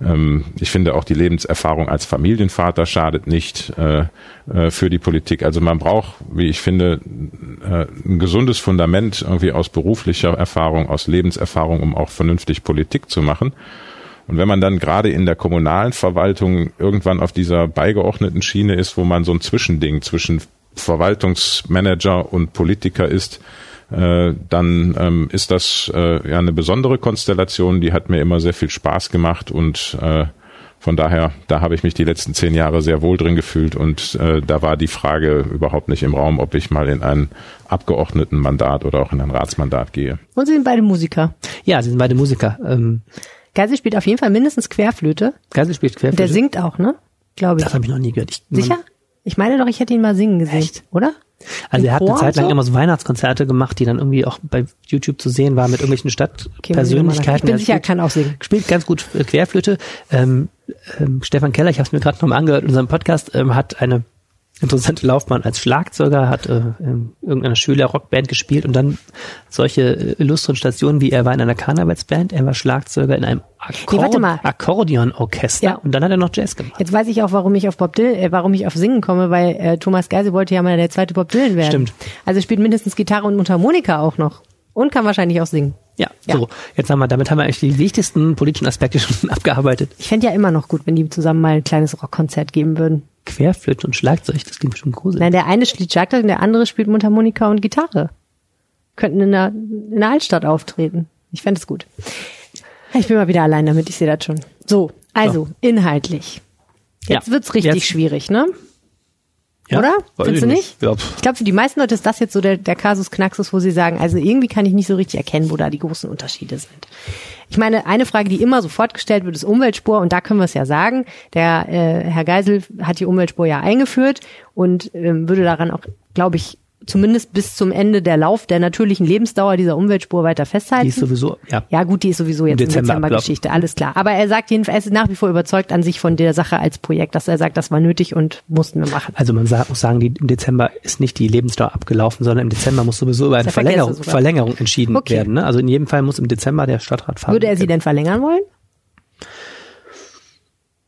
Ähm, ich finde auch die Lebenserfahrung als Familienvater schadet nicht äh, äh, für die Politik. Also man braucht, wie ich finde, äh, ein gesundes Fundament irgendwie aus beruflicher Erfahrung, aus Lebenserfahrung, um auch vernünftig Politik zu machen. Und wenn man dann gerade in der kommunalen Verwaltung irgendwann auf dieser beigeordneten Schiene ist, wo man so ein Zwischending zwischen Verwaltungsmanager und Politiker ist, äh, dann ähm, ist das äh, ja eine besondere Konstellation, die hat mir immer sehr viel Spaß gemacht und äh, von daher, da habe ich mich die letzten zehn Jahre sehr wohl drin gefühlt und äh, da war die Frage überhaupt nicht im Raum, ob ich mal in ein Abgeordnetenmandat oder auch in ein Ratsmandat gehe. Und sie sind beide Musiker. Ja, sie sind beide Musiker. Ähm, Geisel spielt auf jeden Fall mindestens Querflöte. Geisel spielt Und Querflöte. der singt auch, ne? Glaube ich. Das habe ich noch nie gehört. Ich, Sicher? Ich meine doch, ich hätte ihn mal singen gesehen, oder? Also Im er hat eine Chor Zeit und lang so? immer so Weihnachtskonzerte gemacht, die dann irgendwie auch bei YouTube zu sehen waren mit irgendwelchen Okay, muss ich Stadtpersönlichkeiten. Bin Er sicher, er spielt- kann auch singen. Spielt ganz gut äh, Querflöte. Ähm, ähm, Stefan Keller, ich habe es mir gerade nochmal angehört in unserem Podcast, ähm, hat eine interessante Laufbahn als Schlagzeuger, hat äh, in irgendeiner Schüler-Rockband gespielt und dann solche äh, illustren Stationen wie er war in einer Karnevalsband, er war Schlagzeuger in einem warte mal. Akkordeonorchester Ja. und dann hat er noch Jazz gemacht. Jetzt weiß ich auch, warum ich auf Bob Dylan, äh, warum ich auf Singen komme, weil äh, Thomas Geisel wollte ja mal der zweite Bob Dylan werden. Stimmt. Also spielt mindestens Gitarre und Mundharmonika auch noch. Und kann wahrscheinlich auch singen. Ja, Ja. so. Jetzt haben wir, damit haben wir eigentlich die wichtigsten politischen Aspekte schon abgearbeitet. Ich fände ja immer noch gut, wenn die zusammen mal ein kleines Rockkonzert geben würden. Querflöte und Schlagzeug, das klingt bestimmt gruselig. Nein, der eine spielt Schlagzeug und der andere spielt Mundharmonika und Gitarre. Könnten in der, in der Altstadt auftreten. Ich fände es gut. Ich bin mal wieder allein damit, ich sehe das schon. So, also, inhaltlich. Jetzt Ja, wird's richtig jetzt- schwierig, ne? Ja, Oder? Findest du nicht? Ja, pff. Ich glaube, für die meisten Leute ist das jetzt so der, der Kasus Knaxus, wo sie sagen, also irgendwie kann ich nicht so richtig erkennen, wo da die großen Unterschiede sind. Ich meine, eine Frage, die immer sofort gestellt wird, ist Umweltspur und da können wir es ja sagen. Der äh, Herr Geisel hat die Umweltspur ja eingeführt und ähm, würde daran auch, glaube ich, zumindest bis zum Ende der Lauf der natürlichen Lebensdauer dieser Umweltspur weiter festhalten. Die ist sowieso, ja. Ja, gut, die ist sowieso jetzt Dezember Dezember ablaufen. Geschichte, alles klar. Aber er sagt jedenfalls, er ist nach wie vor überzeugt an sich von der Sache als Projekt, dass er sagt, das war nötig und mussten wir machen. Also man muss sagen, die, im Dezember ist nicht die Lebensdauer abgelaufen, sondern im Dezember muss sowieso über eine Verlängerung. Verlängerung entschieden Okay. werden. Ne? Also in jedem Fall muss im Dezember der Stadtrat fahren. Würde er sie denn verlängern wollen?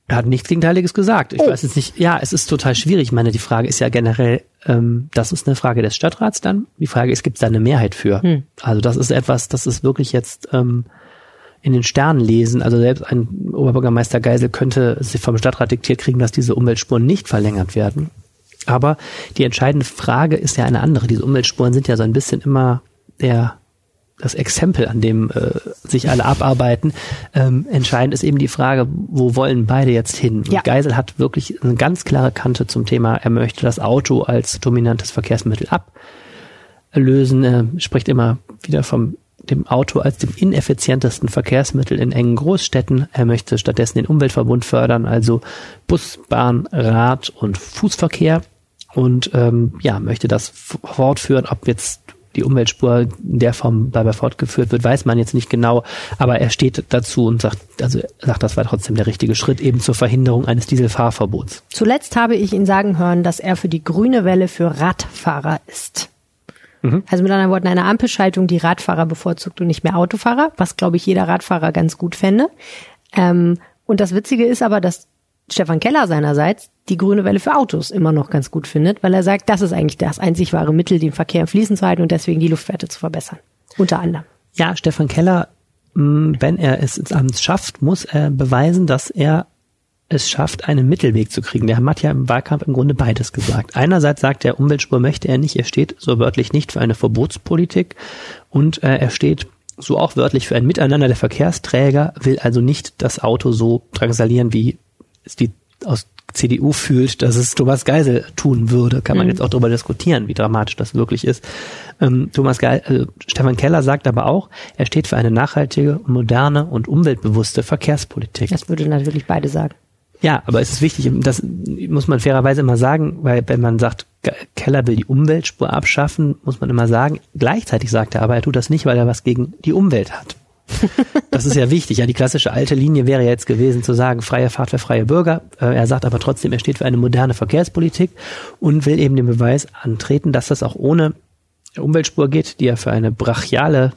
Er hat nichts Gegenteiliges gesagt. Ich Oh. weiß jetzt nicht, ja, es ist total schwierig. Ich meine, die Frage ist ja generell, ähm, das ist eine Frage des Stadtrats dann. Die Frage ist, gibt es da eine Mehrheit für? Hm. Also das ist etwas, das ist wirklich jetzt ähm, in den Sternen lesen. Also selbst ein Oberbürgermeister Geisel könnte sich vom Stadtrat diktiert kriegen, dass diese Umweltspuren nicht verlängert werden. Aber die entscheidende Frage ist ja eine andere. Diese Umweltspuren sind ja so ein bisschen immer der das Exempel, an dem äh, sich alle abarbeiten. Ähm, entscheidend ist eben die Frage, wo wollen beide jetzt hin? Ja. Geisel hat wirklich eine ganz klare Kante zum Thema, er möchte das Auto als dominantes Verkehrsmittel ablösen. Er spricht immer wieder vom dem Auto als dem ineffizientesten Verkehrsmittel in engen Großstädten. Er möchte stattdessen den Umweltverbund fördern, also Bus, Bahn, Rad und Fußverkehr und ähm, ja, möchte das fortführen, ob jetzt die Umweltspur in der Form dabei fortgeführt wird, weiß man jetzt nicht genau, aber er steht dazu und sagt, also sagt, das war trotzdem der richtige Schritt eben zur Verhinderung eines Dieselfahrverbots. Zuletzt habe ich ihn sagen hören, dass er für die grüne Welle für Radfahrer ist. Also mit anderen Worten, eine Ampelschaltung, die Radfahrer bevorzugt und nicht mehr Autofahrer, was, glaube ich, jeder Radfahrer ganz gut fände. Ähm, und das Witzige ist aber, dass Stefan Keller seinerseits die grüne Welle für Autos immer noch ganz gut findet, weil er sagt, das ist eigentlich das einzig wahre Mittel, den Verkehr im Fließen zu halten und deswegen die Luftwerte zu verbessern. Unter anderem. Ja, Stefan Keller, mh, wenn er es ins Amt schafft, muss er beweisen, dass er es schafft, einen Mittelweg zu kriegen. Der hat ja im Wahlkampf im Grunde beides gesagt. Einerseits sagt er, Umweltspur möchte er nicht, er steht so wörtlich nicht für eine Verbotspolitik und äh, er steht so auch wörtlich für ein Miteinander der Verkehrsträger, will also nicht das Auto so drangsalieren, wie die aus CDU fühlt, dass es Thomas Geisel tun würde. Kann man mhm. jetzt auch darüber diskutieren, wie dramatisch das wirklich ist. Ähm, Thomas Geisel, äh, Stefan Keller sagt aber auch, er steht für eine nachhaltige, moderne und umweltbewusste Verkehrspolitik. Das würde natürlich beide sagen. Ja, aber es ist wichtig, das muss man fairerweise immer sagen, weil wenn man sagt, Keller will die Umweltspur abschaffen, muss man immer sagen, gleichzeitig sagt er aber, er tut das nicht, weil er was gegen die Umwelt hat. Das ist ja wichtig. Ja, die klassische alte Linie wäre jetzt gewesen zu sagen, freie Fahrt für freie Bürger. Äh, er sagt aber trotzdem, er steht für eine moderne Verkehrspolitik und will eben den Beweis antreten, dass das auch ohne Umweltspur geht, die er für eine brachiale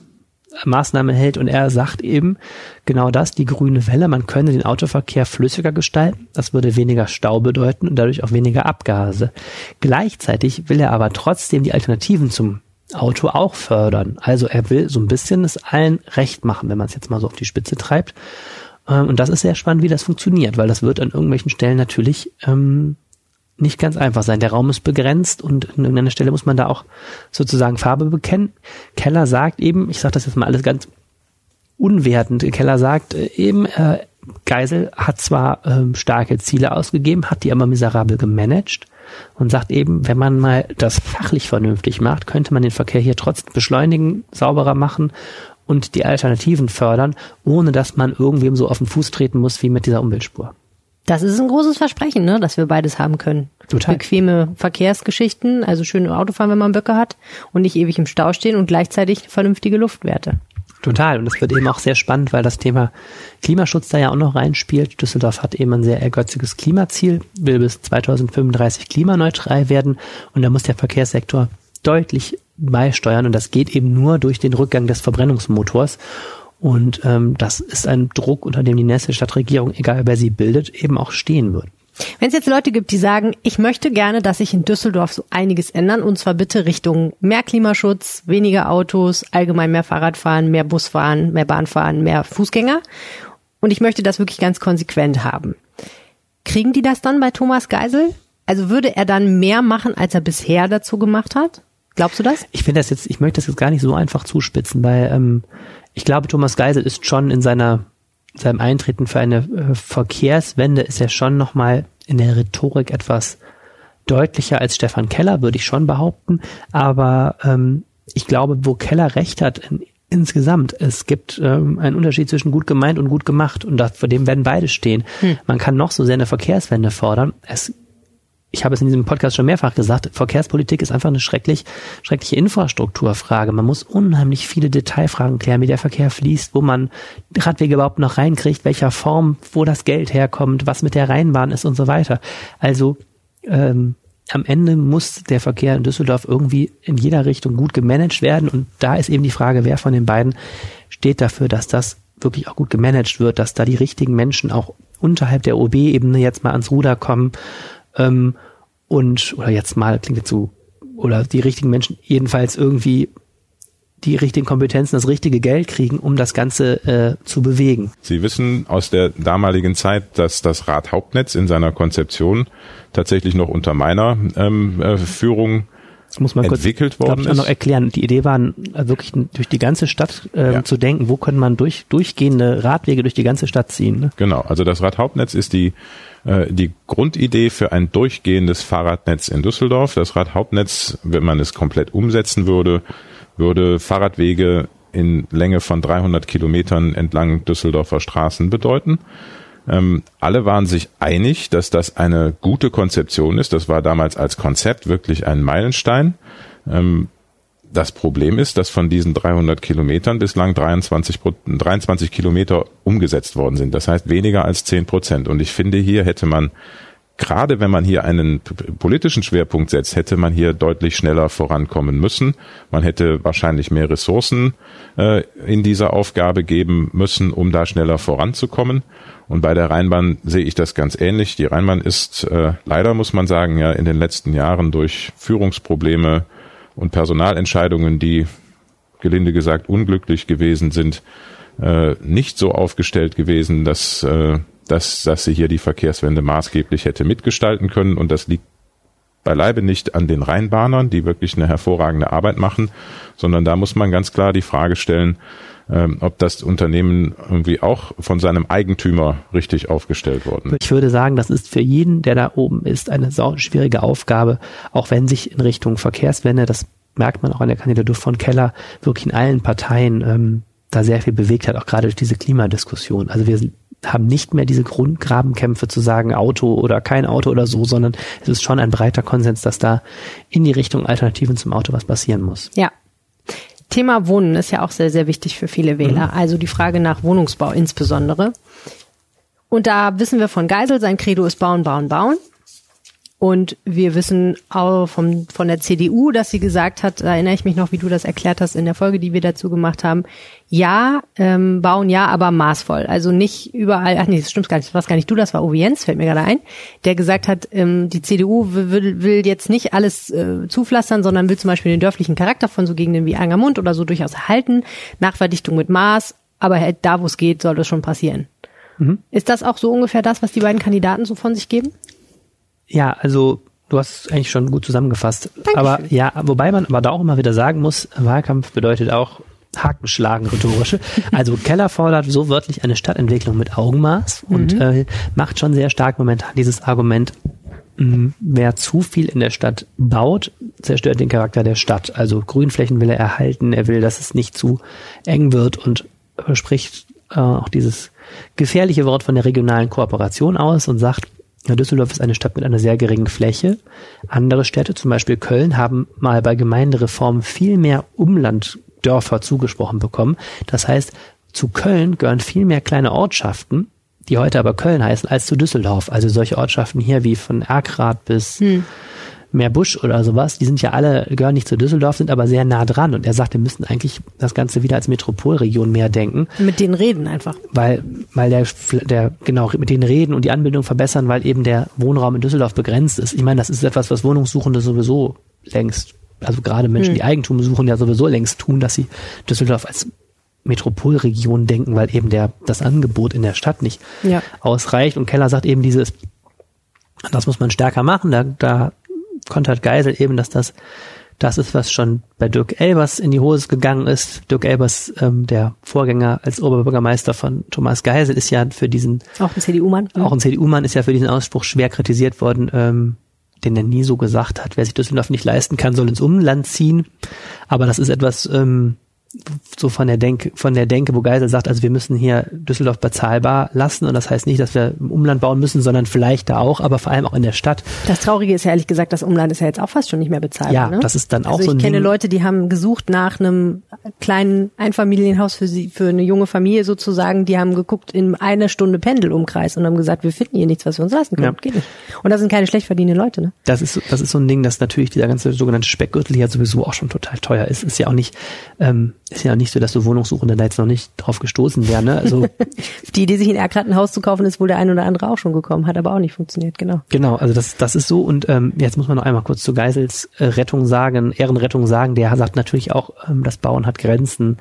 Maßnahme hält. Und er sagt eben genau das, die grüne Welle, man könne den Autoverkehr flüssiger gestalten. Das würde weniger Stau bedeuten und dadurch auch weniger Abgase. Gleichzeitig will er aber trotzdem die Alternativen zum Auto auch fördern. Also er will so ein bisschen es allen recht machen, wenn man es jetzt mal so auf die Spitze treibt. Ähm, und das ist sehr spannend, wie das funktioniert, weil das wird an irgendwelchen Stellen natürlich ähm, nicht ganz einfach sein. Der Raum ist begrenzt und an irgendeiner Stelle muss man da auch sozusagen Farbe bekennen. Keller sagt eben, ich sage das jetzt mal alles ganz unwertend, Keller sagt äh, eben, äh, Geisel hat zwar ähm, starke Ziele ausgegeben, hat die aber miserabel gemanagt und sagt eben, wenn man mal das fachlich vernünftig macht, könnte man den Verkehr hier trotzdem beschleunigen, sauberer machen und die Alternativen fördern, ohne dass man irgendwem so auf den Fuß treten muss wie mit dieser Umweltspur. Das ist ein großes Versprechen, ne, dass wir beides haben können. Total. Bequeme Verkehrsgeschichten, also schön Autofahren, wenn man Böcke hat und nicht ewig im Stau stehen und gleichzeitig vernünftige Luftwerte. Total. Und es wird eben auch sehr spannend, weil das Thema Klimaschutz da ja auch noch reinspielt. Düsseldorf hat eben ein sehr ehrgeiziges Klimaziel, will bis 2035 klimaneutral werden. Und da muss der Verkehrssektor deutlich beisteuern. Und das geht eben nur durch den Rückgang des Verbrennungsmotors. Und ähm, das ist ein Druck, unter dem die nächste Stadtregierung, egal wer sie bildet, eben auch stehen wird. Wenn es jetzt Leute gibt, die sagen, ich möchte gerne, dass sich in Düsseldorf so einiges ändern, und zwar bitte Richtung mehr Klimaschutz, weniger Autos, allgemein mehr Fahrradfahren, mehr Busfahren, mehr Bahnfahren, mehr Fußgänger. Und ich möchte das wirklich ganz konsequent haben. Kriegen die das dann bei Thomas Geisel? Also würde er dann mehr machen, als er bisher dazu gemacht hat? Glaubst du das? Ich finde das jetzt, ich möchte das jetzt gar nicht so einfach zuspitzen, weil ähm, ich glaube, Thomas Geisel ist schon in seiner seinem Eintreten für eine äh, Verkehrswende ist er schon nochmal in der Rhetorik etwas deutlicher als Stefan Keller, würde ich schon behaupten. Aber ähm, ich glaube, wo Keller recht hat, in, insgesamt, es gibt ähm, einen Unterschied zwischen gut gemeint und gut gemacht und das, vor dem werden beide stehen. Hm. Man kann noch so sehr eine Verkehrswende fordern. Es ich habe es in diesem Podcast schon mehrfach gesagt, Verkehrspolitik ist einfach eine schrecklich, schreckliche Infrastrukturfrage. Man muss unheimlich viele Detailfragen klären, wie der Verkehr fließt, wo man Radwege überhaupt noch reinkriegt, welcher Form, wo das Geld herkommt, was mit der Rheinbahn ist und so weiter. Also ähm, am Ende muss der Verkehr in Düsseldorf irgendwie in jeder Richtung gut gemanagt werden. Und da ist eben die Frage, wer von den beiden steht dafür, dass das wirklich auch gut gemanagt wird, dass da die richtigen Menschen auch unterhalb der OB-Ebene jetzt mal ans Ruder kommen ähm, und, oder jetzt mal, klingt jetzt so, oder die richtigen Menschen jedenfalls irgendwie die richtigen Kompetenzen, das richtige Geld kriegen, um das Ganze äh, zu bewegen. Sie wissen aus der damaligen Zeit, dass das Radhauptnetz in seiner Konzeption tatsächlich noch unter meiner ähm, äh, Führung das muss man entwickelt kurz, worden ich, noch erklären. Die Idee war äh, wirklich durch die ganze Stadt äh, ja. zu denken, wo kann man durch durchgehende Radwege durch die ganze Stadt ziehen. Ne? Genau, also das Radhauptnetz ist die die Grundidee für ein durchgehendes Fahrradnetz in Düsseldorf. Das Radhauptnetz, wenn man es komplett umsetzen würde, würde Fahrradwege in Länge von 300 Kilometern entlang Düsseldorfer Straßen bedeuten. Ähm, alle waren sich einig, dass das eine gute Konzeption ist. Das war damals als Konzept wirklich ein Meilenstein. Ähm, das Problem ist, dass von diesen 300 Kilometern bislang 23, 23 Kilometer umgesetzt worden sind. Das heißt weniger als 10 Prozent. Und ich finde, hier hätte man gerade wenn man hier einen politischen Schwerpunkt setzt, hätte man hier deutlich schneller vorankommen müssen. Man hätte wahrscheinlich mehr Ressourcen äh, in dieser Aufgabe geben müssen, um da schneller voranzukommen. Und bei der Rheinbahn sehe ich das ganz ähnlich. Die Rheinbahn ist äh, leider, muss man sagen, ja in den letzten Jahren durch Führungsprobleme und Personalentscheidungen, die gelinde gesagt unglücklich gewesen sind, äh, nicht so aufgestellt gewesen, dass, äh, dass, dass sie hier die Verkehrswende maßgeblich hätte mitgestalten können. Und das liegt beileibe nicht an den Rheinbahnern, die wirklich eine hervorragende Arbeit machen, sondern da muss man ganz klar die Frage stellen, ähm, ob das Unternehmen irgendwie auch von seinem Eigentümer richtig aufgestellt worden ist. Ich würde sagen, das ist für jeden, der da oben ist, eine schwierige Aufgabe, auch wenn sich in Richtung Verkehrswende, das merkt man auch an der Kandidatur von Keller, wirklich in allen Parteien ähm, da sehr viel bewegt hat, auch gerade durch diese Klimadiskussion. Also wir haben nicht mehr diese Grundgrabenkämpfe zu sagen, Auto oder kein Auto oder so, sondern es ist schon ein breiter Konsens, dass da in die Richtung Alternativen zum Auto was passieren muss. Ja. Thema Wohnen ist ja auch sehr, sehr wichtig für viele Wähler. Mhm. Also die Frage nach Wohnungsbau insbesondere. Und da wissen wir von Geisel, sein Credo ist bauen, bauen, bauen. Und wir wissen auch vom, von der CDU, dass sie gesagt hat, da erinnere ich mich noch, wie du das erklärt hast in der Folge, die wir dazu gemacht haben, ja, ähm, bauen ja, aber maßvoll. Also nicht überall, ach nee, das stimmt gar nicht, das war gar nicht du, das war Uwe Jens, fällt mir gerade ein, der gesagt hat, ähm, die CDU will, will jetzt nicht alles äh, zupflastern, sondern will zum Beispiel den dörflichen Charakter von so Gegenden wie Angermund oder so durchaus erhalten, Nachverdichtung mit Maß, aber halt da, wo es geht, soll das schon passieren. Mhm. Ist das auch so ungefähr das, was die beiden Kandidaten so von sich geben? Ja, also du hast es eigentlich schon gut zusammengefasst. Dankeschön. Aber ja, wobei man aber da auch immer wieder sagen muss, Wahlkampf bedeutet auch Haken schlagen, rhetorische. Also Keller fordert so wörtlich eine Stadtentwicklung mit Augenmaß und mhm. äh, macht schon sehr stark momentan dieses Argument, mh, wer zu viel in der Stadt baut, zerstört den Charakter der Stadt. Also Grünflächen will er erhalten, er will, dass es nicht zu eng wird und spricht äh, auch dieses gefährliche Wort von der regionalen Kooperation aus und sagt, Düsseldorf ist eine Stadt mit einer sehr geringen Fläche. Andere Städte, zum Beispiel Köln, haben mal bei Gemeindereformen viel mehr Umlanddörfer zugesprochen bekommen. Das heißt, zu Köln gehören viel mehr kleine Ortschaften, die heute aber Köln heißen, als zu Düsseldorf. Also solche Ortschaften hier wie von Erkrath bis hm. Meerbusch oder sowas, die sind ja alle, gehören nicht zu Düsseldorf, sind aber sehr nah dran. Und er sagt, wir müssen eigentlich das Ganze wieder als Metropolregion mehr denken. Mit denen reden einfach. Weil, weil der, der, genau, mit denen reden und die Anbindung verbessern, weil eben der Wohnraum in Düsseldorf begrenzt ist. Ich meine, das ist etwas, was Wohnungssuchende sowieso längst, also gerade Menschen, hm. die Eigentum suchen, ja sowieso längst tun, dass sie Düsseldorf als Metropolregion denken, weil eben der, das Angebot in der Stadt nicht ja. ausreicht. Und Keller sagt eben dieses, das muss man stärker machen. Da, da kontert Geisel eben, dass das das ist, was schon bei Dirk Elbers in die Hose gegangen ist. Dirk Elbers, ähm, der Vorgänger als Oberbürgermeister von Thomas Geisel, ist ja für diesen auch ein CDU-Mann, auch ein CDU-Mann ist ja für diesen Ausspruch schwer kritisiert worden, ähm, den er nie so gesagt hat. Wer sich Düsseldorf nicht leisten kann, soll ins Umland ziehen. Aber das ist etwas, ähm, so von der Denke, von der Denke, wo Geisel sagt, also wir müssen hier Düsseldorf bezahlbar lassen und das heißt nicht, dass wir im Umland bauen müssen, sondern vielleicht da auch, aber vor allem auch in der Stadt. Das Traurige ist ja ehrlich gesagt, das Umland ist ja jetzt auch fast schon nicht mehr bezahlbar. Ja, ne? das ist dann auch also so ein Ich kenne Ding. Leute, die haben gesucht nach einem kleinen Einfamilienhaus für sie, für eine junge Familie sozusagen, die haben geguckt in einer Stunde Pendelumkreis und haben gesagt, wir finden hier nichts, was wir uns leisten können. Ja. Geht nicht. Und das sind keine schlecht verdienende Leute, ne? Das ist, das ist so ein Ding, dass natürlich dieser ganze sogenannte Speckgürtel ja sowieso auch schon total teuer ist. Ist ja auch nicht, ähm, ist ja auch nicht so, dass du Wohnungssuchende da jetzt noch nicht drauf gestoßen wären. Ne? Also die Idee, sich in Erkrath ein Haus zu kaufen, ist wohl der ein oder andere auch schon gekommen, hat aber auch nicht funktioniert, genau. Genau, also das, das ist so. Und ähm, jetzt muss man noch einmal kurz zu Geisels äh, Rettung sagen, Ehrenrettung sagen. Der sagt natürlich auch, ähm, das Bauen hat Grenzen,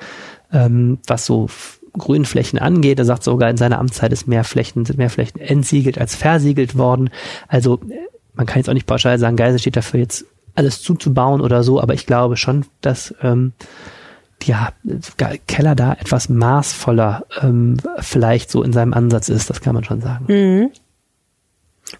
ähm, was so Grünflächen angeht. Er sagt sogar, in seiner Amtszeit ist mehr Flächen, sind mehr Flächen entsiegelt als versiegelt worden. Also äh, man kann jetzt auch nicht pauschal sagen, Geisel steht dafür jetzt alles zuzubauen oder so, aber ich glaube schon, dass ähm, ja, Keller da etwas maßvoller ähm, vielleicht so in seinem Ansatz ist, das kann man schon sagen. Mhm.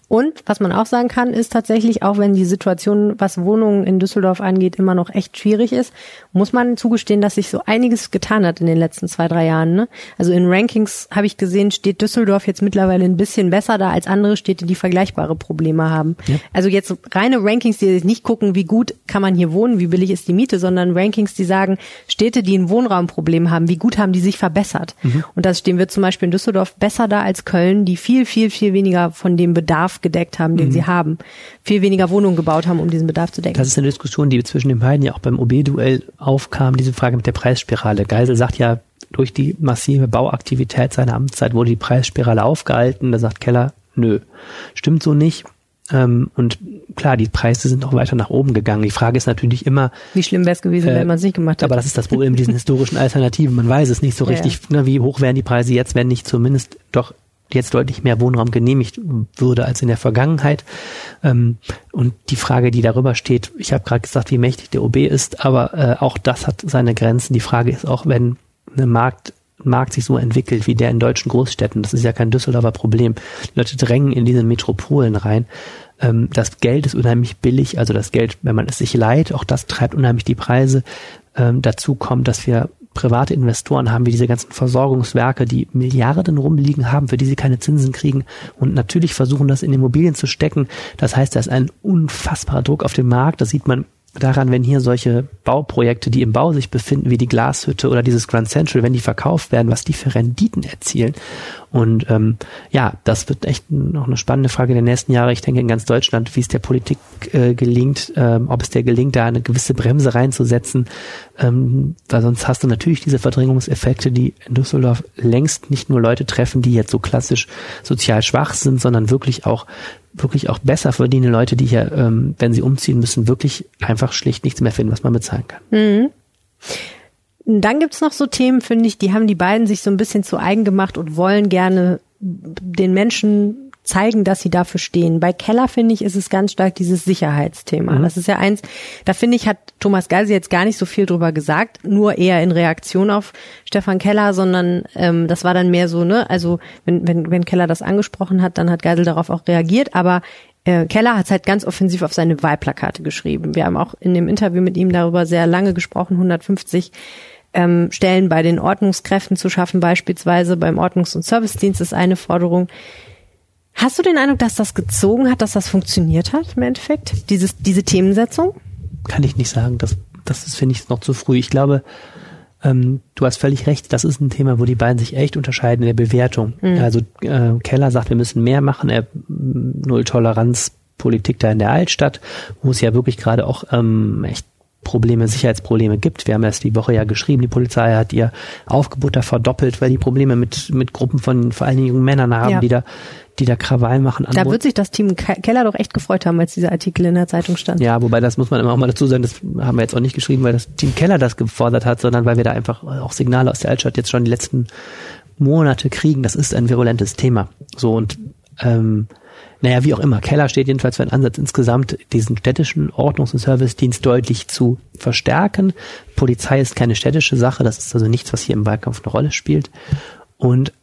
Und was man auch sagen kann, ist tatsächlich, auch wenn die Situation, was Wohnungen in Düsseldorf angeht, immer noch echt schwierig ist, muss man zugestehen, dass sich so einiges getan hat in den letzten zwei, drei Jahren. Ne? Also in Rankings habe ich gesehen, steht Düsseldorf jetzt mittlerweile ein bisschen besser da als andere Städte, die vergleichbare Probleme haben. Ja. Also jetzt reine Rankings, die nicht gucken, wie gut kann man hier wohnen, wie billig ist die Miete, sondern Rankings, die sagen, Städte, die ein Wohnraumproblem haben, wie gut haben die sich verbessert. Mhm. Und das stehen wir zum Beispiel in Düsseldorf besser da als Köln, die viel, viel, viel weniger von dem Bedarf gedeckt haben, den mhm. sie haben. Viel weniger Wohnungen gebaut haben, um diesen Bedarf zu decken. Das ist eine Diskussion, die zwischen den beiden ja auch beim OB-Duell aufkam, diese Frage mit der Preisspirale. Geisel sagt ja, durch die massive Bauaktivität seiner Amtszeit wurde die Preisspirale aufgehalten. Da sagt Keller, nö, stimmt so nicht. Ähm, und klar, die Preise sind noch weiter nach oben gegangen. Die Frage ist natürlich immer. Wie schlimm wäre es gewesen, äh, wenn man es nicht gemacht hätte? Aber das ist das Problem mit diesen historischen Alternativen. Man weiß es nicht so richtig, ja. ne, wie hoch wären die Preise jetzt, wenn nicht zumindest doch jetzt deutlich mehr Wohnraum genehmigt würde als in der Vergangenheit. Ähm, und die Frage, die darüber steht, ich habe gerade gesagt, wie mächtig der OB ist, aber äh, auch das hat seine Grenzen. Die Frage ist auch, wenn eine Markt, Markt sich so entwickelt wie der in deutschen Großstädten, das ist ja kein Düsseldorfer Problem. Die Leute drängen in diese Metropolen rein. Ähm, das Geld ist unheimlich billig, also das Geld, wenn man es sich leiht, auch das treibt unheimlich die Preise. Ähm, dazu kommt, dass wir private Investoren haben, wie diese ganzen Versorgungswerke, die Milliarden rumliegen haben, für die sie keine Zinsen kriegen und natürlich versuchen, das in Immobilien zu stecken. Das heißt, da ist ein unfassbarer Druck auf dem Markt. Das sieht man daran, wenn hier solche Bauprojekte, die im Bau sich befinden, wie die Glashütte oder dieses Grand Central, wenn die verkauft werden, was die für Renditen erzielen. Und ähm, ja, das wird echt noch eine spannende Frage der nächsten Jahre. Ich denke in ganz Deutschland, wie es der Politik äh, gelingt, ähm, ob es der gelingt, da eine gewisse Bremse reinzusetzen. Ähm, weil sonst hast du natürlich diese Verdrängungseffekte, die in Düsseldorf längst nicht nur Leute treffen, die jetzt so klassisch sozial schwach sind, sondern wirklich auch wirklich auch besser verdienende Leute, die hier, ähm, wenn sie umziehen müssen, wirklich einfach schlicht nichts mehr finden, was man bezahlen kann. Mhm. Dann gibt's noch so Themen, finde ich, die haben die beiden sich so ein bisschen zu eigen gemacht und wollen gerne den Menschen zeigen, dass sie dafür stehen. Bei Keller finde ich, ist es ganz stark dieses Sicherheitsthema. Mhm. Das ist ja eins, da finde ich, hat Thomas Geisel jetzt gar nicht so viel drüber gesagt, nur eher in Reaktion auf Stefan Keller, sondern ähm, das war dann mehr so, ne, also wenn, wenn, wenn Keller das angesprochen hat, dann hat Geisel darauf auch reagiert, aber äh, Keller hat es halt ganz offensiv auf seine Wahlplakate geschrieben. Wir haben auch in dem Interview mit ihm darüber sehr lange gesprochen, 150 ähm, Stellen bei den Ordnungskräften zu schaffen, beispielsweise beim Ordnungs- und Servicedienst ist eine Forderung. Hast du den Eindruck, dass das gezogen hat, dass das funktioniert hat im Endeffekt? Dieses, diese Themensetzung? Kann ich nicht sagen. Das, das ist, finde ich, noch zu früh. Ich glaube, ähm, du hast völlig recht. Das ist ein Thema, wo die beiden sich echt unterscheiden in der Bewertung. Mhm. Also äh, Keller sagt, wir müssen mehr machen. Er null Toleranz Politik da in der Altstadt, wo es ja wirklich gerade auch ähm, echt Probleme, Sicherheitsprobleme gibt. Wir haben erst die Woche ja geschrieben, die Polizei hat ihr Aufgebot da verdoppelt, weil die Probleme mit, mit Gruppen von vor allen Dingen jungen Männern haben, ja. die da die da Krawall machen. Da wird sich das Team Keller doch echt gefreut haben, als dieser Artikel in der Zeitung stand. Ja, wobei das muss man immer auch mal dazu sagen, das haben wir jetzt auch nicht geschrieben, weil das Team Keller das gefordert hat, sondern weil wir da einfach auch Signale aus der Altstadt jetzt schon die letzten Monate kriegen. Das ist ein virulentes Thema. So und ähm, naja, wie auch immer. Keller steht jedenfalls für einen Ansatz insgesamt, diesen städtischen Ordnungs- und Servicedienst deutlich zu verstärken. Polizei ist keine städtische Sache, das ist also nichts, was hier im Wahlkampf eine Rolle spielt. Und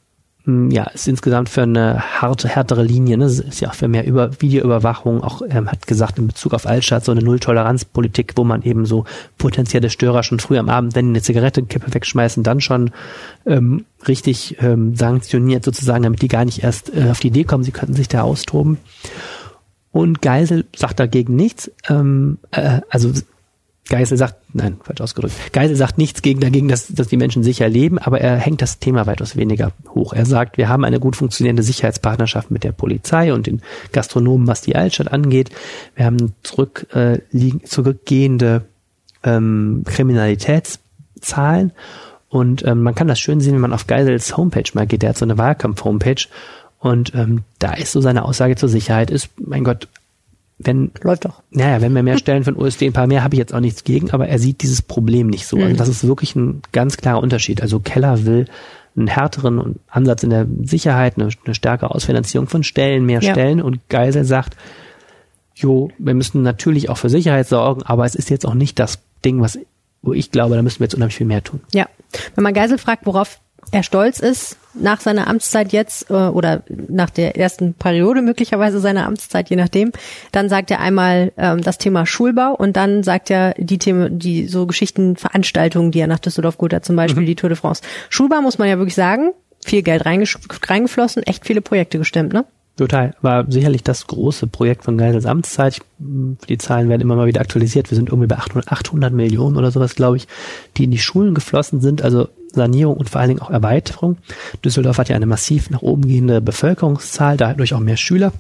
ja, ist insgesamt für eine harte, härtere Linie, ne? ist ja auch für mehr über Videoüberwachung, auch ähm, hat gesagt in Bezug auf Altstadt so eine Null-Toleranz-Politik, wo man eben so potenzielle Störer schon früh am Abend, wenn die eine Zigarettenkippe wegschmeißen, dann schon ähm, richtig ähm, sanktioniert sozusagen, damit die gar nicht erst äh, auf die Idee kommen, sie könnten sich da austoben. Und Geisel sagt dagegen nichts, ähm, äh, also Geisel sagt, nein, falsch ausgedrückt. Geisel sagt nichts gegen dagegen, dass, dass die Menschen sicher leben, aber er hängt das Thema weitaus weniger hoch. Er sagt, wir haben eine gut funktionierende Sicherheitspartnerschaft mit der Polizei und den Gastronomen, was die Altstadt angeht. Wir haben zurück, äh, liegen, zurückgehende ähm, Kriminalitätszahlen und ähm, man kann das schön sehen, wenn man auf Geisels Homepage mal geht. Der hat so eine Wahlkampf-Homepage und ähm, da ist so seine Aussage zur Sicherheit ist, mein Gott, wenn läuft doch. Naja, wenn wir mehr Stellen von USD, ein paar mehr habe ich jetzt auch nichts gegen, aber er sieht dieses Problem nicht so. Also mhm. Das ist wirklich ein ganz klarer Unterschied. Also Keller will einen härteren Ansatz in der Sicherheit, eine, eine stärkere Ausfinanzierung von Stellen, mehr ja. Stellen und Geisel sagt, jo, wir müssen natürlich auch für Sicherheit sorgen, aber es ist jetzt auch nicht das Ding, was wo ich glaube, da müssen wir jetzt unheimlich viel mehr tun. Ja. Wenn man Geisel fragt, worauf er stolz ist nach seiner Amtszeit jetzt äh, oder nach der ersten Periode möglicherweise seiner Amtszeit, je nachdem, dann sagt er einmal ähm, das Thema Schulbau und dann sagt er die Themen, die so Geschichten, Veranstaltungen, die er nach Düsseldorf gut hat, zum Beispiel mhm. die Tour de France. Schulbau muss man ja wirklich sagen, viel Geld reingeflossen, echt viele Projekte gestemmt, ne? Total. War sicherlich das große Projekt von Geisels Amtszeit. Die Zahlen werden immer mal wieder aktualisiert. Wir sind irgendwie bei 800, 800 Millionen oder sowas, glaube ich, die in die Schulen geflossen sind. Also Sanierung und vor allen Dingen auch Erweiterung. Düsseldorf hat ja eine massiv nach oben gehende Bevölkerungszahl, dadurch auch mehr Schüler.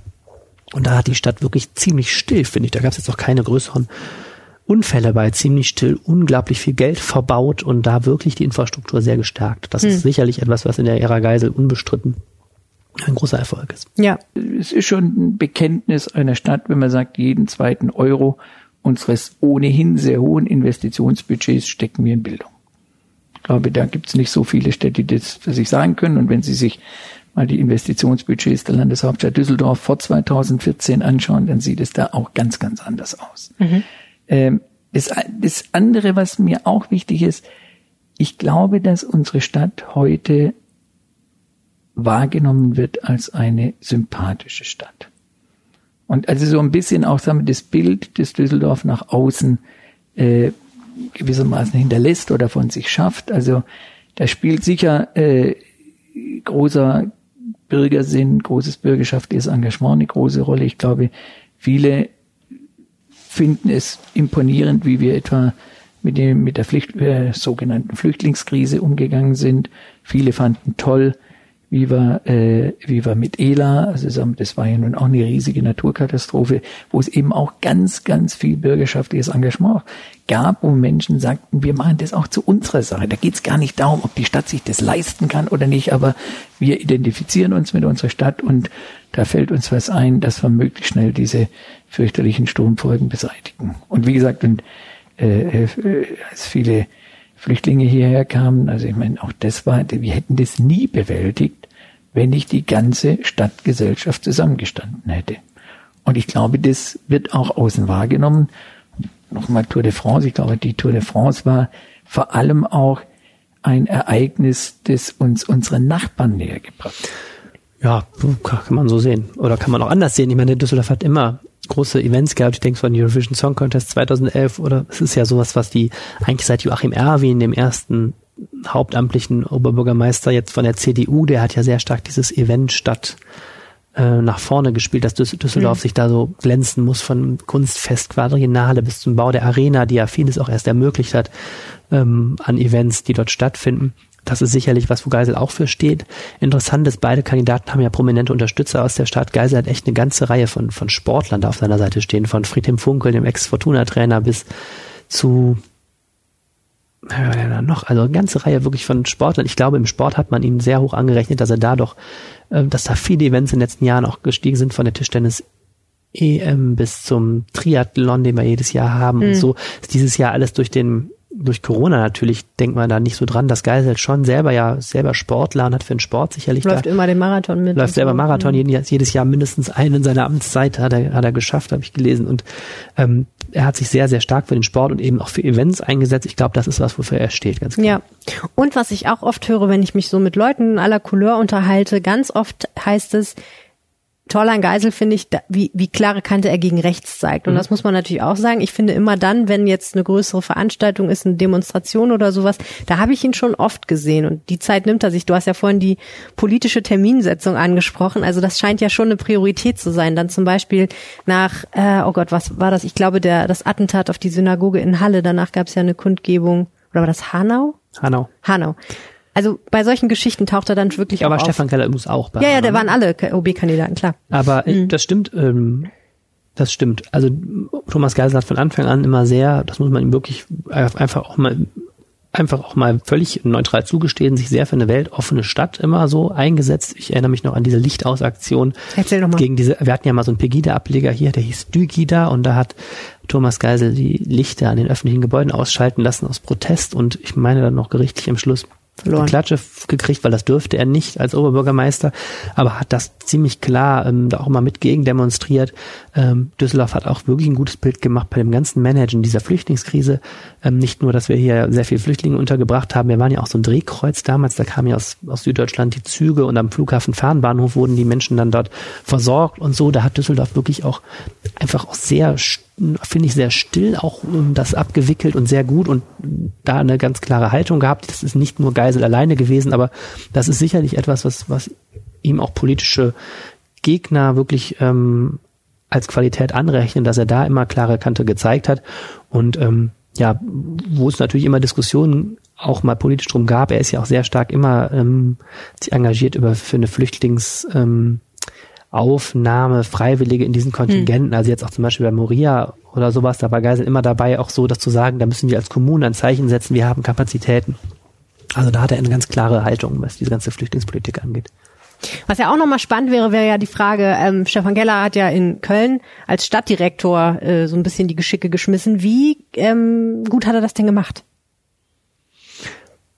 Und da hat die Stadt wirklich ziemlich still, finde ich. Da gab es jetzt auch keine größeren Unfälle bei, ziemlich still, unglaublich viel Geld verbaut und da wirklich die Infrastruktur sehr gestärkt. Das hm. ist sicherlich etwas, was in der Ära Geisel unbestritten ein großer Erfolg ist. Ja. Es ist schon ein Bekenntnis einer Stadt, wenn man sagt, jeden zweiten Euro unseres ohnehin sehr hohen Investitionsbudgets stecken wir in Bildung glaube, da gibt es nicht so viele Städte, die das für sich sagen können. Und wenn Sie sich mal die Investitionsbudgets der Landeshauptstadt Düsseldorf vor 2014 anschauen, dann sieht es da auch ganz, ganz anders aus. Mhm. Ähm, das, das andere, was mir auch wichtig ist, ich glaube, dass unsere Stadt heute wahrgenommen wird als eine sympathische Stadt. Und also so ein bisschen auch sagen wir, das Bild des Düsseldorf nach außen äh, gewissermaßen hinterlässt oder von sich schafft. Also da spielt sicher äh, großer Bürgersinn, großes bürgerschaftliches Engagement eine große Rolle. Ich glaube, viele finden es imponierend, wie wir etwa mit dem mit der Pflicht, äh, sogenannten Flüchtlingskrise umgegangen sind. Viele fanden toll, wie wir, äh, wie wir mit Ela, also das war ja nun auch eine riesige Naturkatastrophe, wo es eben auch ganz, ganz viel bürgerschaftliches Engagement gab, wo Menschen sagten, wir machen das auch zu unserer Sache. Da geht es gar nicht darum, ob die Stadt sich das leisten kann oder nicht, aber wir identifizieren uns mit unserer Stadt und da fällt uns was ein, dass wir möglichst schnell diese fürchterlichen Sturmfolgen beseitigen. Und wie gesagt, und äh, äh als viele Flüchtlinge hierher kamen. Also ich meine, auch das war, wir hätten das nie bewältigt, wenn nicht die ganze Stadtgesellschaft zusammengestanden hätte. Und ich glaube, das wird auch außen wahrgenommen. Nochmal Tour de France. Ich glaube, die Tour de France war vor allem auch ein Ereignis, das uns unsere Nachbarn näher gebracht. Ja, kann man so sehen. Oder kann man auch anders sehen. Ich meine, Düsseldorf hat immer große Events gehabt. Ich denke von Eurovision Song Contest 2011 oder es ist ja sowas, was die eigentlich seit Joachim Erwin, dem ersten hauptamtlichen Oberbürgermeister jetzt von der CDU, der hat ja sehr stark dieses Event statt äh, nach vorne gespielt, dass Düsseldorf mhm. sich da so glänzen muss von Kunstfest, Quadriennale bis zum Bau der Arena, die ja vieles auch erst ermöglicht hat ähm, an Events, die dort stattfinden. Das ist sicherlich was, wo Geisel auch für steht. Interessant ist, beide Kandidaten haben ja prominente Unterstützer aus der Stadt. Geisel hat echt eine ganze Reihe von, von Sportlern da auf seiner Seite stehen, von Friedhelm Funkel, dem Ex-Fortuna-Trainer, bis zu ja, noch, also eine ganze Reihe wirklich von Sportlern. Ich glaube, im Sport hat man ihn sehr hoch angerechnet, dass er da doch, äh, dass da viele Events in den letzten Jahren auch gestiegen sind von der Tischtennis EM bis zum Triathlon, den wir jedes Jahr haben. Mhm. Und so ist dieses Jahr alles durch den durch Corona natürlich denkt man da nicht so dran. Das Geisel schon selber ja selber Sportler und hat für den Sport sicherlich läuft da, immer den Marathon mit. Läuft selber Marathon mhm. jedes, jedes Jahr mindestens einen in seiner Amtszeit hat er hat er geschafft, habe ich gelesen und ähm, er hat sich sehr sehr stark für den Sport und eben auch für Events eingesetzt. Ich glaube, das ist was, wofür er steht, ganz klar. Ja. Und was ich auch oft höre, wenn ich mich so mit Leuten aller Couleur unterhalte, ganz oft heißt es toll an Geisel finde ich, wie, wie klare Kante er gegen rechts zeigt. Und mhm. das muss man natürlich auch sagen. Ich finde immer dann, wenn jetzt eine größere Veranstaltung ist, eine Demonstration oder sowas, da habe ich ihn schon oft gesehen. Und die Zeit nimmt er sich. Du hast ja vorhin die politische Terminsetzung angesprochen. Also das scheint ja schon eine Priorität zu sein. Dann zum Beispiel nach, äh, oh Gott, was war das? Ich glaube, der, das Attentat auf die Synagoge in Halle. Danach gab es ja eine Kundgebung. Oder war das Hanau? Hanau. Hanau. Also bei solchen Geschichten taucht er dann wirklich ja, auch aber Stefan Keller muss auch bei. Ja, ja, der waren alle OB-Kandidaten, klar. Aber äh, mhm. das stimmt, ähm, das stimmt. Also Thomas Geisel hat von Anfang an immer sehr, das muss man ihm wirklich einfach auch mal einfach auch mal völlig neutral zugestehen, sich sehr für eine weltoffene Stadt immer so eingesetzt. Ich erinnere mich noch an diese Lichtausaktion Erzähl doch mal. gegen diese, wir hatten ja mal so einen Pegida-Ableger hier, der hieß Dygida und da hat Thomas Geisel die Lichter an den öffentlichen Gebäuden ausschalten lassen aus Protest und ich meine dann noch gerichtlich im Schluss verloren. Klatsche gekriegt, weil das dürfte er nicht als Oberbürgermeister, aber hat das ziemlich klar ähm, da auch mal mit gegen demonstriert. Ähm, Düsseldorf hat auch wirklich ein gutes Bild gemacht bei dem ganzen Managen dieser Flüchtlingskrise. Ähm, nicht nur, dass wir hier sehr viele Flüchtlinge untergebracht haben, wir waren ja auch so ein Drehkreuz damals, da kamen ja aus, aus Süddeutschland die Züge und am Flughafen Fernbahnhof wurden die Menschen dann dort versorgt und so. Da hat Düsseldorf wirklich auch einfach auch sehr finde ich sehr still auch um, das abgewickelt und sehr gut und da eine ganz klare Haltung gehabt. Das ist nicht nur Geisel alleine gewesen, aber das ist sicherlich etwas, was, was ihm auch politische Gegner wirklich ähm, als Qualität anrechnen, dass er da immer klare Kante gezeigt hat. Und ähm, ja, wo es natürlich immer Diskussionen auch mal politisch drum gab, er ist ja auch sehr stark immer ähm, sich engagiert über für eine Flüchtlings ähm, Aufnahme Freiwillige in diesen Kontingenten, hm. also jetzt auch zum Beispiel bei Moria oder sowas, da war Geisel immer dabei, auch so das zu sagen, da müssen wir als Kommune ein Zeichen setzen, wir haben Kapazitäten. Also da hat er eine ganz klare Haltung, was diese ganze Flüchtlingspolitik angeht. Was ja auch nochmal spannend wäre, wäre ja die Frage, ähm, Stefan Keller hat ja in Köln als Stadtdirektor äh, so ein bisschen die Geschicke geschmissen. Wie ähm, gut hat er das denn gemacht?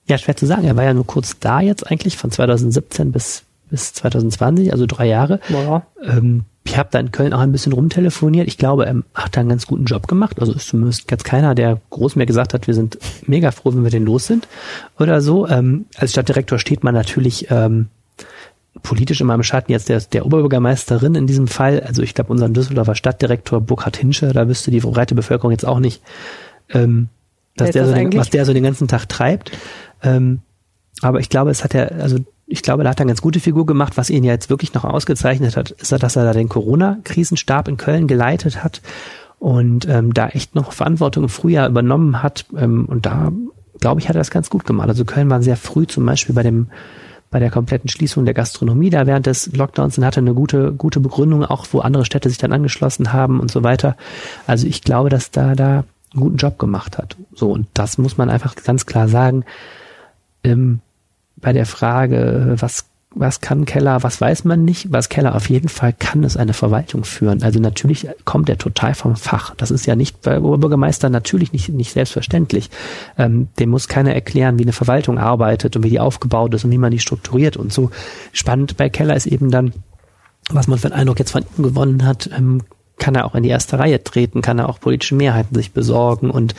Ja, schwer zu sagen. Er war ja nur kurz da jetzt eigentlich, von 2017 bis bis 2020, also drei Jahre. Ja. Ähm, Ich habe da in Köln auch ein bisschen rumtelefoniert. Ich glaube, er hat da einen ganz guten Job gemacht. Also ist zumindest jetzt keiner, der groß mir gesagt hat, wir sind mega froh, wenn wir den los sind oder so. Ähm, als Stadtdirektor steht man natürlich ähm, politisch immer im Schatten jetzt der, der Oberbürgermeisterin in diesem Fall. Also ich glaube, unseren Düsseldorfer Stadtdirektor Burkhard Hinsche, da wüsste die breite Bevölkerung jetzt auch nicht, ähm, dass der so den, was der so den ganzen Tag treibt. Ähm, aber ich glaube, es hat ja, also ich glaube, da hat er eine ganz gute Figur gemacht. Was ihn ja jetzt wirklich noch ausgezeichnet hat, ist, dass er da den Corona-Krisenstab in Köln geleitet hat und ähm, da echt noch Verantwortung im Frühjahr übernommen hat. Ähm, und da, glaube ich, hat er das ganz gut gemacht. Also Köln war sehr früh zum Beispiel bei dem bei der kompletten Schließung der Gastronomie da während des Lockdowns und hatte eine gute, gute Begründung, auch wo andere Städte sich dann angeschlossen haben und so weiter. Also ich glaube, dass da da einen guten Job gemacht hat. So, und das muss man einfach ganz klar sagen. Ähm, bei der Frage, was, was kann Keller, was weiß man nicht, was Keller auf jeden Fall kann, ist eine Verwaltung führen. Also natürlich kommt er total vom Fach. Das ist ja nicht bei Oberbürgermeister natürlich nicht, nicht selbstverständlich. Ähm, dem muss keiner erklären, wie eine Verwaltung arbeitet und wie die aufgebaut ist und wie man die strukturiert und so. Spannend bei Keller ist eben dann, was man für einen Eindruck jetzt von ihm gewonnen hat, ähm, kann er auch in die erste Reihe treten, kann er auch politische Mehrheiten sich besorgen und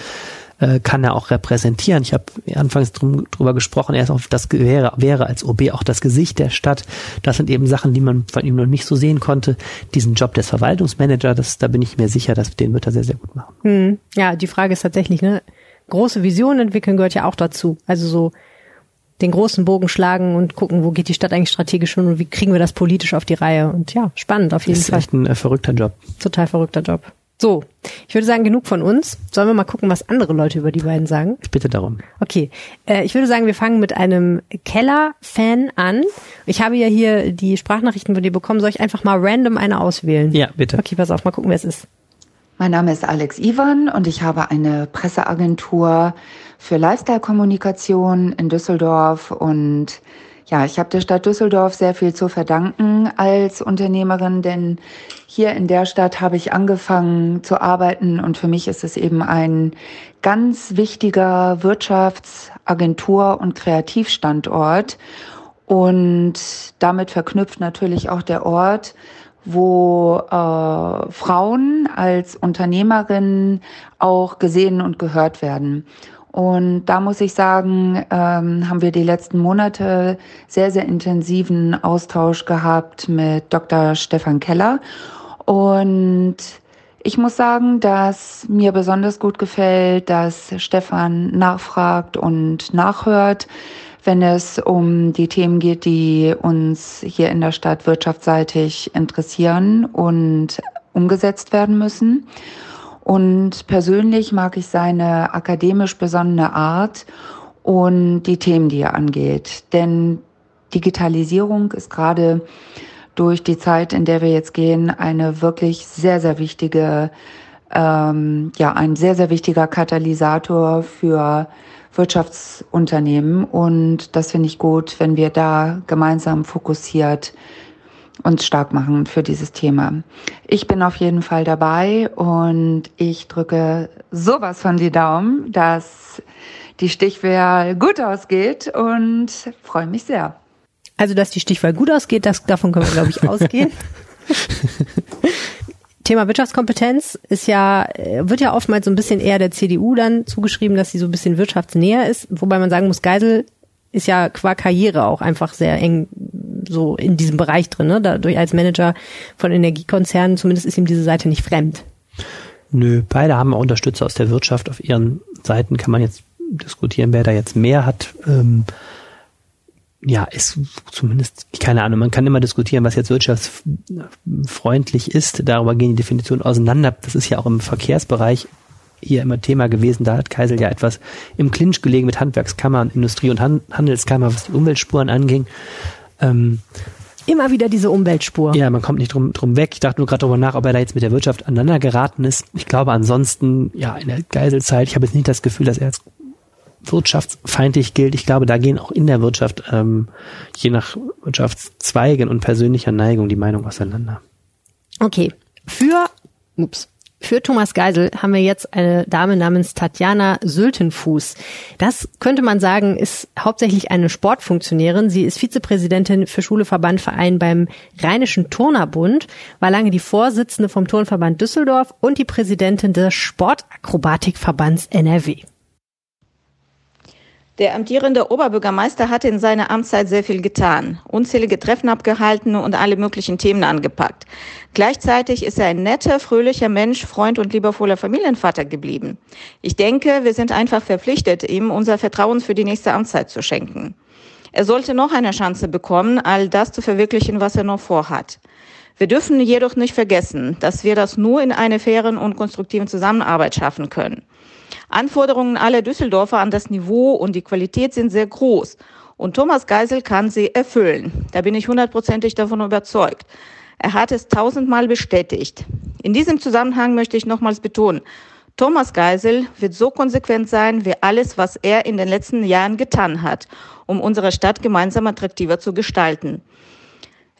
äh, kann er auch repräsentieren. Ich habe anfangs drum, drüber gesprochen, er ist auch das wäre, wäre als OB auch das Gesicht der Stadt. Das sind eben Sachen, die man von ihm noch nicht so sehen konnte. Diesen Job des Verwaltungsmanagers, das, da bin ich mir sicher, dass den wird er sehr, sehr gut machen. Hm. Ja, die Frage ist tatsächlich, ne, große Visionen entwickeln gehört ja auch dazu. Also so den großen Bogen schlagen und gucken, wo geht die Stadt eigentlich strategisch hin und wie kriegen wir das politisch auf die Reihe. Und ja, spannend auf jeden das ist Fall. echt ein äh, verrückter Job. Total verrückter Job. So, ich würde sagen, genug von uns. Sollen wir mal gucken, was andere Leute über die beiden sagen? Ich bitte darum. Okay, äh, ich würde sagen, wir fangen mit einem Keller-Fan an. Ich habe ja hier die Sprachnachrichten von dir bekommen. Soll ich einfach mal random eine auswählen? Ja, bitte. Okay, pass auf, mal gucken, wer es ist. Mein Name ist Alex Ivan und ich habe eine Presseagentur für Lifestyle-Kommunikation in Düsseldorf und ja, ich habe der Stadt Düsseldorf sehr viel zu verdanken als Unternehmerin, denn hier in der Stadt habe ich angefangen zu arbeiten und für mich ist es eben ein ganz wichtiger Wirtschaftsagentur und Kreativstandort und damit verknüpft natürlich auch der Ort, wo äh, Frauen als Unternehmerinnen auch gesehen und gehört werden. Und da muss ich sagen, ähm, haben wir die letzten Monate sehr, sehr intensiven Austausch gehabt mit Dr. Stefan Keller. Und ich muss sagen, dass mir besonders gut gefällt, dass Stefan nachfragt und nachhört, wenn es um die Themen geht, die uns hier in der Stadt wirtschaftsseitig interessieren und umgesetzt werden müssen. Und persönlich mag ich seine akademisch besonnene Art und die Themen, die er angeht. Denn Digitalisierung ist gerade durch die Zeit, in der wir jetzt gehen, eine wirklich sehr, sehr wichtige, ähm, ja, ein sehr, sehr wichtiger Katalysator für Wirtschaftsunternehmen. Und das finde ich gut, wenn wir da gemeinsam fokussiert uns stark machen für dieses Thema. Ich bin auf jeden Fall dabei und ich drücke sowas von die Daumen, dass die Stichwahl gut ausgeht und freue mich sehr. Also, dass die Stichwahl gut ausgeht, das, davon können wir, glaube ich, ausgehen. Thema Wirtschaftskompetenz ist ja, wird ja oftmals so ein bisschen eher der CDU dann zugeschrieben, dass sie so ein bisschen wirtschaftsnäher ist, wobei man sagen muss, Geisel ist ja qua Karriere auch einfach sehr eng so in diesem Bereich drin, ne? Dadurch als Manager von Energiekonzernen, zumindest ist ihm diese Seite nicht fremd. Nö, beide haben auch Unterstützer aus der Wirtschaft auf ihren Seiten, kann man jetzt diskutieren, wer da jetzt mehr hat. Ähm, ja, ist zumindest, keine Ahnung, man kann immer diskutieren, was jetzt wirtschaftsfreundlich ist. Darüber gehen die Definitionen auseinander. Das ist ja auch im Verkehrsbereich hier immer Thema gewesen. Da hat Kaisel ja etwas im Clinch gelegen mit Handwerkskammer, Industrie- und Handelskammer, was die Umweltspuren anging. Ähm, Immer wieder diese Umweltspur. Ja, man kommt nicht drum, drum weg. Ich dachte nur gerade darüber nach, ob er da jetzt mit der Wirtschaft aneinander geraten ist. Ich glaube ansonsten, ja, in der Geiselzeit, ich habe jetzt nicht das Gefühl, dass er jetzt wirtschaftsfeindlich gilt. Ich glaube, da gehen auch in der Wirtschaft, ähm, je nach Wirtschaftszweigen und persönlicher Neigung, die Meinung auseinander. Okay. Für, ups, Für Thomas Geisel haben wir jetzt eine Dame namens Tatjana Sültenfuß. Das könnte man sagen, ist hauptsächlich eine Sportfunktionärin. Sie ist Vizepräsidentin für Schule, Verband, Verein beim Rheinischen Turnerbund, war lange die Vorsitzende vom Turnverband Düsseldorf und die Präsidentin des Sportakrobatikverbands NRW. Der amtierende Oberbürgermeister hatte in seiner Amtszeit sehr viel getan, unzählige Treffen abgehalten und alle möglichen Themen angepackt. Gleichzeitig ist er ein netter, fröhlicher Mensch, Freund und liebevoller Familienvater geblieben. Ich denke, wir sind einfach verpflichtet, ihm unser Vertrauen für die nächste Amtszeit zu schenken. Er sollte noch eine Chance bekommen, all das zu verwirklichen, was er noch vorhat. Wir dürfen jedoch nicht vergessen, dass wir das nur in einer fairen und konstruktiven Zusammenarbeit schaffen können. Anforderungen aller Düsseldorfer an das Niveau und die Qualität sind sehr groß. Und Thomas Geisel kann sie erfüllen. Da bin ich hundertprozentig davon überzeugt. Er hat es tausendmal bestätigt. In diesem Zusammenhang möchte ich nochmals betonen, Thomas Geisel wird so konsequent sein wie alles, was er in den letzten Jahren getan hat, um unsere Stadt gemeinsam attraktiver zu gestalten.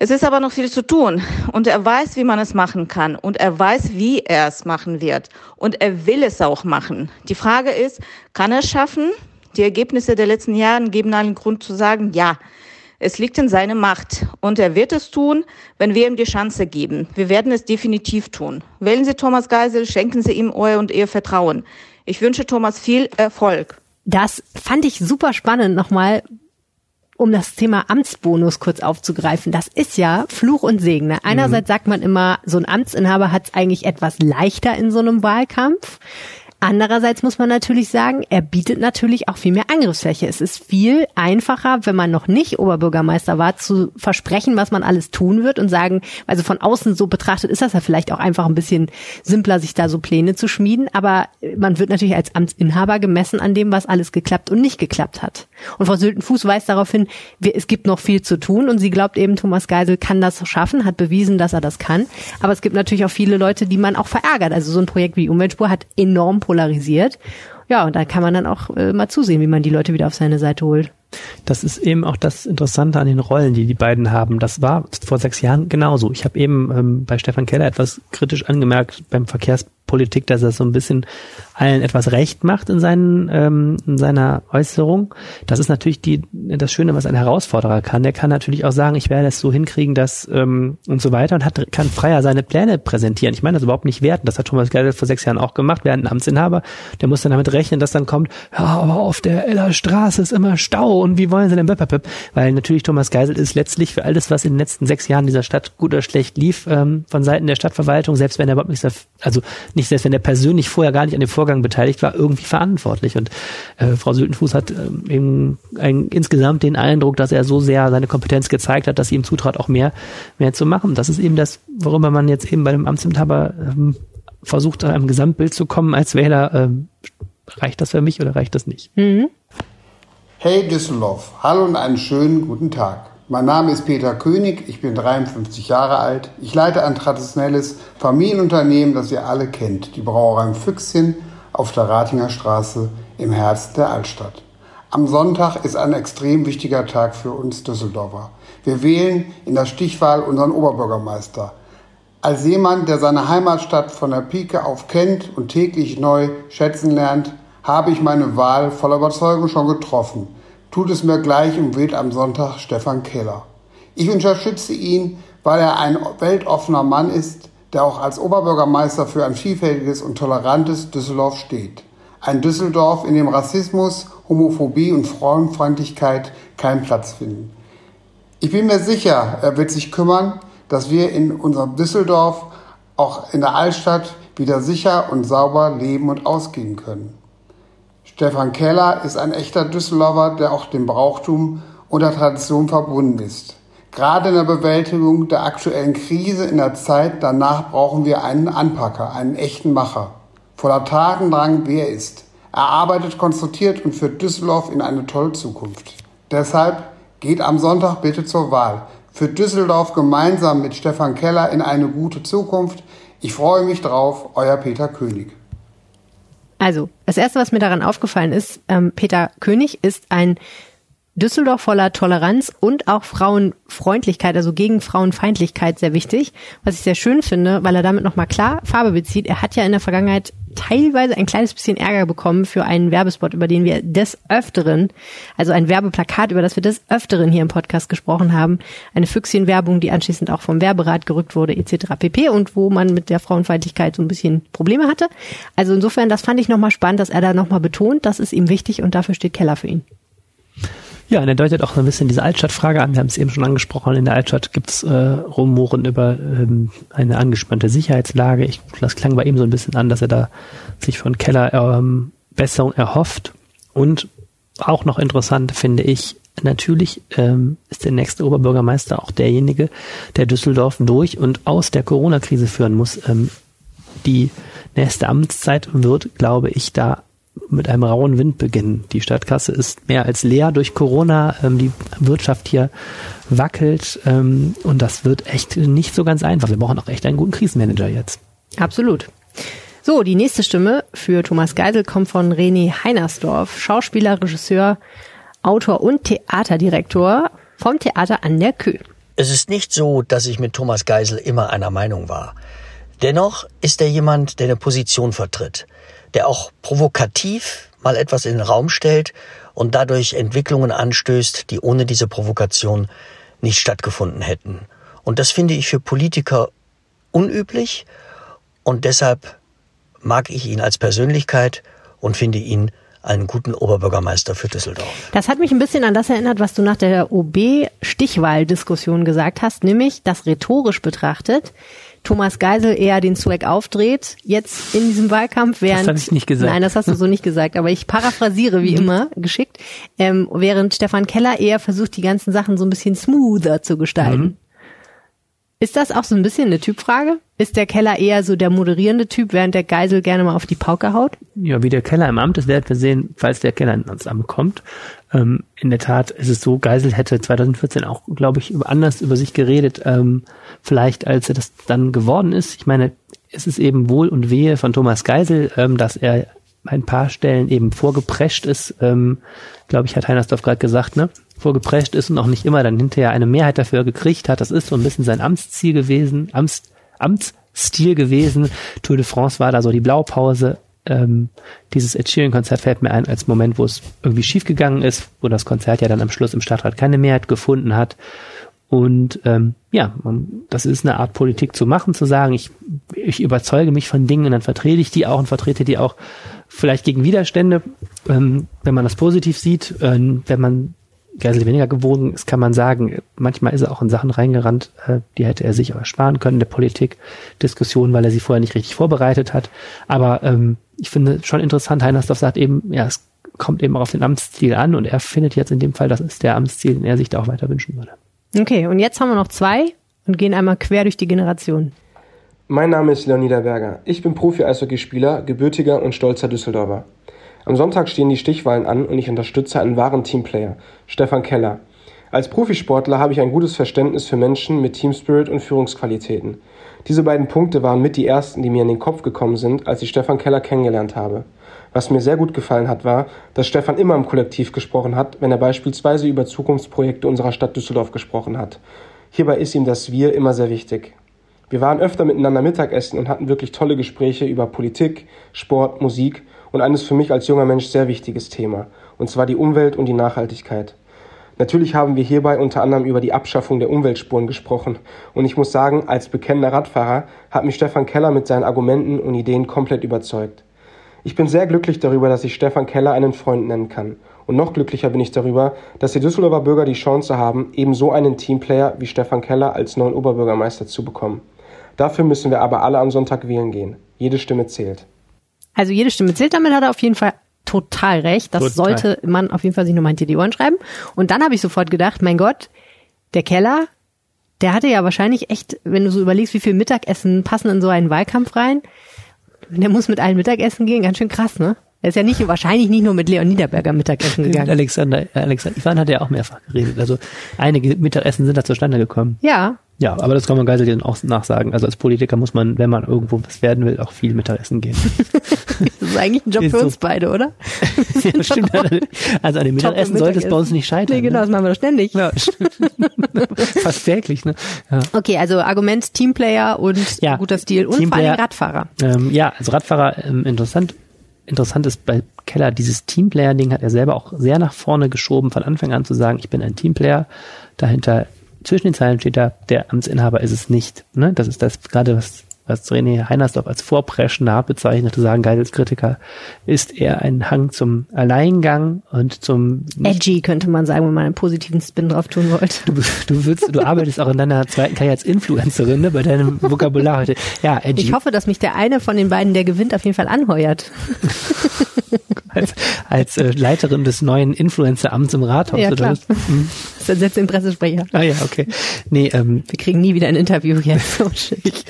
Es ist aber noch viel zu tun und er weiß, wie man es machen kann und er weiß, wie er es machen wird und er will es auch machen. Die Frage ist, kann er es schaffen? Die Ergebnisse der letzten Jahre geben allen Grund zu sagen, ja, es liegt in seiner Macht und er wird es tun, wenn wir ihm die Chance geben. Wir werden es definitiv tun. Wählen Sie Thomas Geisel, schenken Sie ihm euer und ihr Vertrauen. Ich wünsche Thomas viel Erfolg. Das fand ich super spannend nochmal, um das Thema Amtsbonus kurz aufzugreifen, das ist ja Fluch und Segen. Ne? Einerseits mhm. sagt man immer, so ein Amtsinhaber hat es eigentlich etwas leichter in so einem Wahlkampf. Andererseits muss man natürlich sagen, er bietet natürlich auch viel mehr Angriffsfläche. Es ist viel einfacher, wenn man noch nicht Oberbürgermeister war, zu versprechen, was man alles tun wird und sagen, also von außen so betrachtet ist das ja vielleicht auch einfach ein bisschen simpler, sich da so Pläne zu schmieden. Aber man wird natürlich als Amtsinhaber gemessen an dem, was alles geklappt und nicht geklappt hat. Und Frau Sültenfuß weist darauf hin, es gibt noch viel zu tun und sie glaubt eben, Thomas Geisel kann das schaffen, hat bewiesen, dass er das kann. Aber es gibt natürlich auch viele Leute, die man auch verärgert. Also so ein Projekt wie Umweltspur hat enorm polarisiert. Ja, und da kann man dann auch äh, mal zusehen, wie man die Leute wieder auf seine Seite holt. Das ist eben auch das Interessante an den Rollen, die die beiden haben. Das war vor sechs Jahren genauso. Ich habe eben ähm, bei Stefan Keller etwas kritisch angemerkt beim Verkehrspolitik, dass er so ein bisschen allen etwas recht macht in, seinen, ähm, in seiner Äußerung. Das ist natürlich die, das Schöne, was ein Herausforderer kann. Der kann natürlich auch sagen, ich werde es so hinkriegen, dass ähm, und so weiter und hat, kann freier seine Pläne präsentieren. Ich meine das überhaupt nicht werten. Das hat Thomas Geisel vor sechs Jahren auch gemacht. Hatten einen Amtsinhaber, der muss dann damit rechnen, dass dann kommt, ja, aber auf der Eller Straße ist immer Stau und wie wollen sie denn Böpperpöp? Weil natürlich Thomas Geisel ist letztlich für alles, was in den letzten sechs Jahren dieser Stadt gut oder schlecht lief, ähm, von Seiten der Stadtverwaltung, selbst wenn er überhaupt nicht, also nicht selbst wenn er persönlich vorher gar nicht an dem Vorgang beteiligt war, irgendwie verantwortlich. Und äh, Frau Sültenfuß hat ähm, eben ein, insgesamt den Eindruck, dass er so sehr seine Kompetenz gezeigt hat, dass sie ihm zutraut, auch mehr, mehr zu machen. Das ist eben das, worüber man jetzt eben bei dem Amtsinhaber ähm, versucht, einem Gesamtbild zu kommen als Wähler. Ähm, reicht das für mich oder reicht das nicht? Mhm. Hey Düsseldorf, hallo und einen schönen guten Tag. Mein Name ist Peter König, ich bin 53 Jahre alt. Ich leite ein traditionelles Familienunternehmen, das ihr alle kennt, die Brauerei Füchschen auf der Ratinger Straße im Herzen der Altstadt. Am Sonntag ist ein extrem wichtiger Tag für uns Düsseldorfer. Wir wählen in der Stichwahl unseren Oberbürgermeister. Als jemand, der seine Heimatstadt von der Pike auf kennt und täglich neu schätzen lernt, habe ich meine Wahl voller Überzeugung schon getroffen. Tut es mir gleich und wählt am Sonntag Stefan Keller. Ich unterstütze ihn, weil er ein weltoffener Mann ist, der auch als Oberbürgermeister für ein vielfältiges und tolerantes Düsseldorf steht. Ein Düsseldorf, in dem Rassismus, Homophobie und Frauenfeindlichkeit keinen Platz finden. Ich bin mir sicher, er wird sich kümmern, dass wir in unserem Düsseldorf, auch in der Altstadt, wieder sicher und sauber leben und ausgehen können. Stefan Keller ist ein echter Düsseldorfer, der auch dem Brauchtum und der Tradition verbunden ist. Gerade in der Bewältigung der aktuellen Krise in der Zeit danach brauchen wir einen Anpacker, einen echten Macher. Voller Tatendrang, wie er ist. Er arbeitet konstruktiert und führt Düsseldorf in eine tolle Zukunft. Deshalb geht am Sonntag bitte zur Wahl. Für Düsseldorf gemeinsam mit Stefan Keller in eine gute Zukunft. Ich freue mich drauf, euer Peter König. Also, das erste, was mir daran aufgefallen ist, ähm, Peter König ist ein Düsseldorf voller Toleranz und auch Frauenfreundlichkeit, also gegen Frauenfeindlichkeit sehr wichtig, was ich sehr schön finde, weil er damit nochmal klar Farbe bezieht. Er hat ja in der Vergangenheit teilweise ein kleines bisschen Ärger bekommen für einen Werbespot, über den wir des Öfteren, also ein Werbeplakat, über das wir des Öfteren hier im Podcast gesprochen haben, eine Füchschenwerbung, die anschließend auch vom Werberat gerückt wurde, etc. pp. und wo man mit der Frauenfeindlichkeit so ein bisschen Probleme hatte. Also insofern, das fand ich nochmal spannend, dass er da nochmal betont, das ist ihm wichtig und dafür steht Keller für ihn. Ja, und er deutet auch so ein bisschen diese Altstadtfrage an. Wir haben es eben schon angesprochen. In der Altstadt gibt es äh, Rumoren über ähm, eine angespannte Sicherheitslage. Ich, das klang bei ihm so ein bisschen an, dass er da sich von Keller ähm, Besserung erhofft. Und auch noch interessant finde ich, natürlich ähm, ist der nächste Oberbürgermeister auch derjenige, der Düsseldorf durch und aus der Corona-Krise führen muss. Ähm, die nächste Amtszeit wird, glaube ich, da mit einem rauen Wind beginnen. Die Stadtkasse ist mehr als leer durch Corona. Ähm, die Wirtschaft hier wackelt ähm, und das wird echt nicht so ganz einfach. Wir brauchen auch echt einen guten Krisenmanager jetzt. Absolut. So, die nächste Stimme für Thomas Geisel kommt von René Heinersdorf, Schauspieler, Regisseur, Autor und Theaterdirektor vom Theater an der Kö. Es ist nicht so, dass ich mit Thomas Geisel immer einer Meinung war. Dennoch ist er jemand, der eine Position vertritt der auch provokativ mal etwas in den Raum stellt und dadurch Entwicklungen anstößt, die ohne diese Provokation nicht stattgefunden hätten. Und das finde ich für Politiker unüblich und deshalb mag ich ihn als Persönlichkeit und finde ihn einen guten Oberbürgermeister für Düsseldorf. Das hat mich ein bisschen an das erinnert, was du nach der OB-Stichwahl-Diskussion gesagt hast, nämlich, dass rhetorisch betrachtet Thomas Geisel eher den Swag aufdreht, jetzt in diesem Wahlkampf, während... Das habe ich nicht gesagt. Nein, das hast du so nicht gesagt, aber ich paraphrasiere wie mhm. immer, geschickt, ähm, während Stefan Keller eher versucht, die ganzen Sachen so ein bisschen smoother zu gestalten. Mhm. Ist das auch so ein bisschen eine Typfrage? Ist der Keller eher so der moderierende Typ, während der Geisel gerne mal auf die Pauke haut? Ja, wie der Keller im Amt ist, werden wir sehen, falls der Keller ins Amt kommt. Ähm, in der Tat ist es so, Geisel hätte 2014 auch, glaube ich, anders über sich geredet, ähm, vielleicht als er das dann geworden ist. Ich meine, es ist eben Wohl und Wehe von Thomas Geisel, ähm, dass er ein paar Stellen eben vorgeprescht ist, ähm, glaube ich, hat Heinersdorf gerade gesagt, ne? Vorgeprescht ist und auch nicht immer dann hinterher eine Mehrheit dafür gekriegt hat. Das ist so ein bisschen sein Amtsziel gewesen, Amts, Amtsstil gewesen. Tour de France war da so die Blaupause. Ähm, dieses Ed Sheeran-Konzert fällt mir ein als Moment, wo es irgendwie schiefgegangen ist, wo das Konzert ja dann am Schluss im Stadtrat keine Mehrheit gefunden hat. Und ähm, ja, man, das ist eine Art Politik zu machen, zu sagen, ich, ich überzeuge mich von Dingen und dann vertrete ich die auch und vertrete die auch vielleicht gegen Widerstände, ähm, wenn man das positiv sieht, äh, wenn man Geisel weniger gewogen ist, kann man sagen, manchmal ist er auch in Sachen reingerannt, äh, die hätte er sich aber sparen können, der Politikdiskussion, weil er sie vorher nicht richtig vorbereitet hat. Aber ähm, ich finde schon interessant, Heinersdorf sagt eben, ja, es kommt eben auch auf den Amtsstil an und er findet jetzt in dem Fall, das ist der Amtsstil, den er sich da auch weiter wünschen würde. Okay, und jetzt haben wir noch zwei und gehen einmal quer durch die Generationen. Mein Name ist Leonida Berger. Ich bin Profi-Eishockeyspieler, gebürtiger und stolzer Düsseldorfer. Am Sonntag stehen die Stichwahlen an und ich unterstütze einen wahren Teamplayer, Stefan Keller. Als Profisportler habe ich ein gutes Verständnis für Menschen mit Teamspirit und Führungsqualitäten. Diese beiden Punkte waren mit die ersten, die mir in den Kopf gekommen sind, als ich Stefan Keller kennengelernt habe. Was mir sehr gut gefallen hat, war, dass Stefan immer im Kollektiv gesprochen hat, wenn er beispielsweise über Zukunftsprojekte unserer Stadt Düsseldorf gesprochen hat. Hierbei ist ihm das Wir immer sehr wichtig. Wir waren öfter miteinander Mittagessen und hatten wirklich tolle Gespräche über Politik, Sport, Musik und eines für mich als junger Mensch sehr wichtiges Thema, und zwar die Umwelt und die Nachhaltigkeit. Natürlich haben wir hierbei unter anderem über die Abschaffung der Umweltspuren gesprochen. Und ich muss sagen, als bekennender Radfahrer hat mich Stefan Keller mit seinen Argumenten und Ideen komplett überzeugt. Ich bin sehr glücklich darüber, dass ich Stefan Keller einen Freund nennen kann. Und noch glücklicher bin ich darüber, dass die Düsseldorfer Bürger die Chance haben, eben so einen Teamplayer wie Stefan Keller als neuen Oberbürgermeister zu bekommen. Dafür müssen wir aber alle am Sonntag wählen gehen. Jede Stimme zählt. Also jede Stimme zählt, damit hat er auf jeden Fall total recht. Das total. sollte man auf jeden Fall sich nochmal hinter die Ohren schreiben. Und dann habe ich sofort gedacht, mein Gott, der Keller, der hatte ja wahrscheinlich echt, wenn du so überlegst, wie viel Mittagessen passen in so einen Wahlkampf rein, der muss mit allen Mittagessen gehen, ganz schön krass, ne? Er ist ja nicht, wahrscheinlich nicht nur mit Leon Niederberger Mittagessen gegangen. Alexander, Alexander Ivan hat ja auch mehrfach geredet. Also einige Mittagessen sind da zustande gekommen. Ja, Ja, aber das kann man Geisel auch nachsagen. Also als Politiker muss man, wenn man irgendwo was werden will, auch viel Mittagessen gehen. das ist eigentlich ein Job für uns beide, oder? ja, stimmt. Also an dem Mittagessen sollte es bei uns nicht scheitern. Nee, genau, ne? das machen wir doch ständig. Ja, Fast täglich, ne? Ja. Okay, also Argument Teamplayer und Ja, guter Stil und vor allem Radfahrer. Ähm, ja, also Radfahrer ähm, interessant. Interessant ist bei Keller, dieses Teamplayer-Ding hat er selber auch sehr nach vorne geschoben, von Anfang an zu sagen, ich bin ein Teamplayer. Dahinter zwischen den Zeilen steht da, der Amtsinhaber ist es nicht. Ne? Das ist das gerade, was, was René Heinersdorf als Vorpreschender bezeichnet, zu sagen, Geisels Kritiker ist eher ein Hang zum Alleingang und zum Edgy könnte man sagen, wenn man einen positiven Spin drauf tun wollte. Du, du, willst, du arbeitest auch in deiner zweiten Karriere als Influencerin, ne, bei deinem Vokabular heute. Ja, edgy. Ich hoffe, dass mich der eine von den beiden, der gewinnt, auf jeden Fall anheuert. als, als äh, Leiterin des neuen Influencer-Amts im Rathaus. Ja, oder klar. was? Hm. Das ist jetzt im Pressesprecher. Ah ja, okay. Nee, ähm, Wir kriegen nie wieder ein Interview. Oh, shit.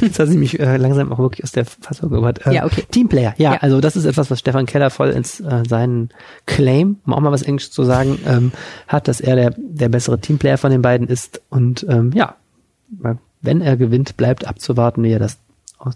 jetzt hat sie mich äh, langsam auch wirklich aus der Fassung gebracht. Äh, Ja, okay. Teamplayer, ja, Ja. also das ist etwas, was Stefan Keller voll ins äh, seinen Claim, um auch mal was Englisches zu sagen, ähm, hat, dass er der, der bessere Teamplayer von den beiden ist. Und ähm, ja, wenn er gewinnt, bleibt abzuwarten, wie er das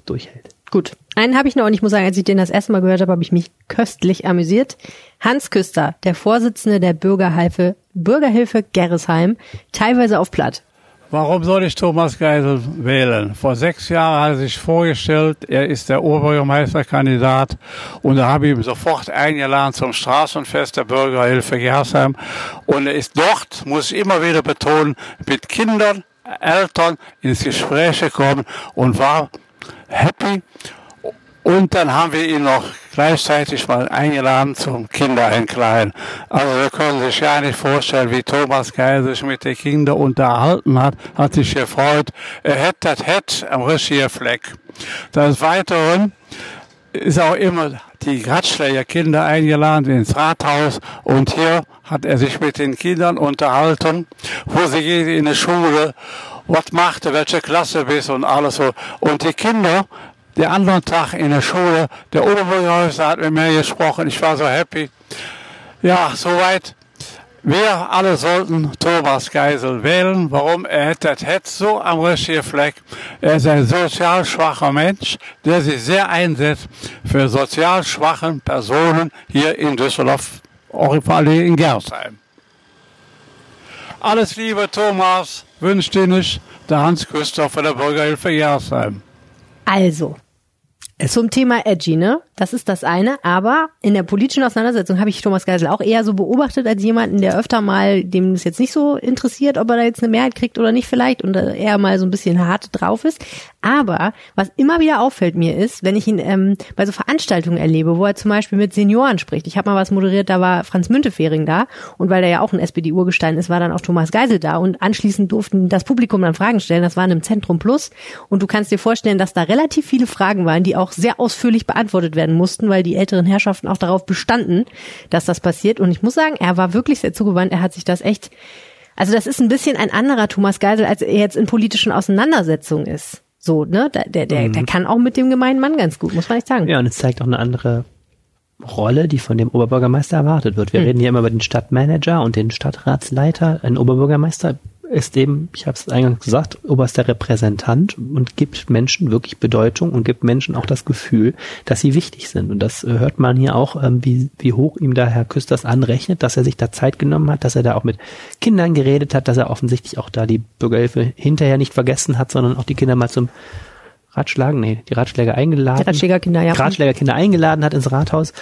durchhält. Gut. Einen habe ich noch und ich muss sagen, als ich den das erste Mal gehört habe, habe ich mich köstlich amüsiert. Hans Küster, der Vorsitzende der Bürgerhilfe, Bürgerhilfe Gerresheim, teilweise auf Platt. Warum soll ich Thomas Geisel wählen? Vor sechs Jahren hat er sich vorgestellt, er ist der Oberbürgermeisterkandidat und da habe ich ihn sofort eingeladen zum Straßenfest der Bürgerhilfe Gersheim und er ist dort, muss ich immer wieder betonen, mit Kindern, Eltern ins Gespräch gekommen und war happy und dann haben wir ihn noch gleichzeitig mal eingeladen zum Kindereinkleiden. Also wir können sich ja nicht vorstellen, wie Thomas Geil sich mit den Kindern unterhalten hat, hat sich gefreut. Er hätte das Hett am richtigen Fleck. Des Weiteren ist auch immer die Ratschläger Kinder eingeladen ins Rathaus und hier hat er sich mit den Kindern unterhalten, wo sie gehen in die Schule, was macht er, welche Klasse bist und alles so. Und die Kinder, der anderen Tag in der Schule, der Oberbürgermeister hat mit mir gesprochen, ich war so happy. Ja, soweit. Wir alle sollten Thomas Geisel wählen. Warum? Er hat das Herz so am richtigen Fleck. Er ist ein sozial schwacher Mensch, der sich sehr einsetzt für sozial schwachen Personen hier in Düsseldorf, auch vor allem in Gersheim. Alles Liebe, Thomas. Wünscht nicht der Hans Christoph von der Bürgerhilfe Gersheim. Also, zum Thema Edgy, ne? Das ist das eine. Aber in der politischen Auseinandersetzung habe ich Thomas Geisel auch eher so beobachtet als jemanden, der öfter mal, dem es jetzt nicht so interessiert, ob er da jetzt eine Mehrheit kriegt oder nicht vielleicht und eher mal so ein bisschen hart drauf ist. Aber was immer wieder auffällt mir ist, wenn ich ihn ähm, bei so Veranstaltungen erlebe, wo er zum Beispiel mit Senioren spricht. Ich habe mal was moderiert, da war Franz Müntefering da und weil er ja auch ein SPD-Urgestein ist, war dann auch Thomas Geisel da und anschließend durften das Publikum dann Fragen stellen. Das war in einem Zentrum Plus und du kannst dir vorstellen, dass da relativ viele Fragen waren, die auch sehr ausführlich beantwortet werden mussten, weil die älteren Herrschaften auch darauf bestanden, dass das passiert. Und ich muss sagen, er war wirklich sehr zugewandt. Er hat sich das echt, also das ist ein bisschen ein anderer Thomas Geisel, als er jetzt in politischen Auseinandersetzungen ist. So, ne? Der, der, der, der kann auch mit dem gemeinen Mann ganz gut, muss man nicht sagen. Ja, und es zeigt auch eine andere Rolle, die von dem Oberbürgermeister erwartet wird. Wir Hm. reden hier immer über den Stadtmanager und den Stadtratsleiter. Ein Oberbürgermeister ist eben, ich habe es eingangs gesagt, oberster Repräsentant und gibt Menschen wirklich Bedeutung und gibt Menschen auch das Gefühl, dass sie wichtig sind. Und das äh, hört man hier auch, ähm, wie, wie hoch ihm da Herr Küsters anrechnet, dass er sich da Zeit genommen hat, dass er da auch mit Kindern geredet hat, dass er offensichtlich auch da die Bürgerhilfe hinterher nicht vergessen hat, sondern auch die Kinder mal zum Ratschlagen, nee, die Ratschläge eingeladen. Die Ratschlägerkinder, ja. Ratschlägerkinder eingeladen hat ins Rathaus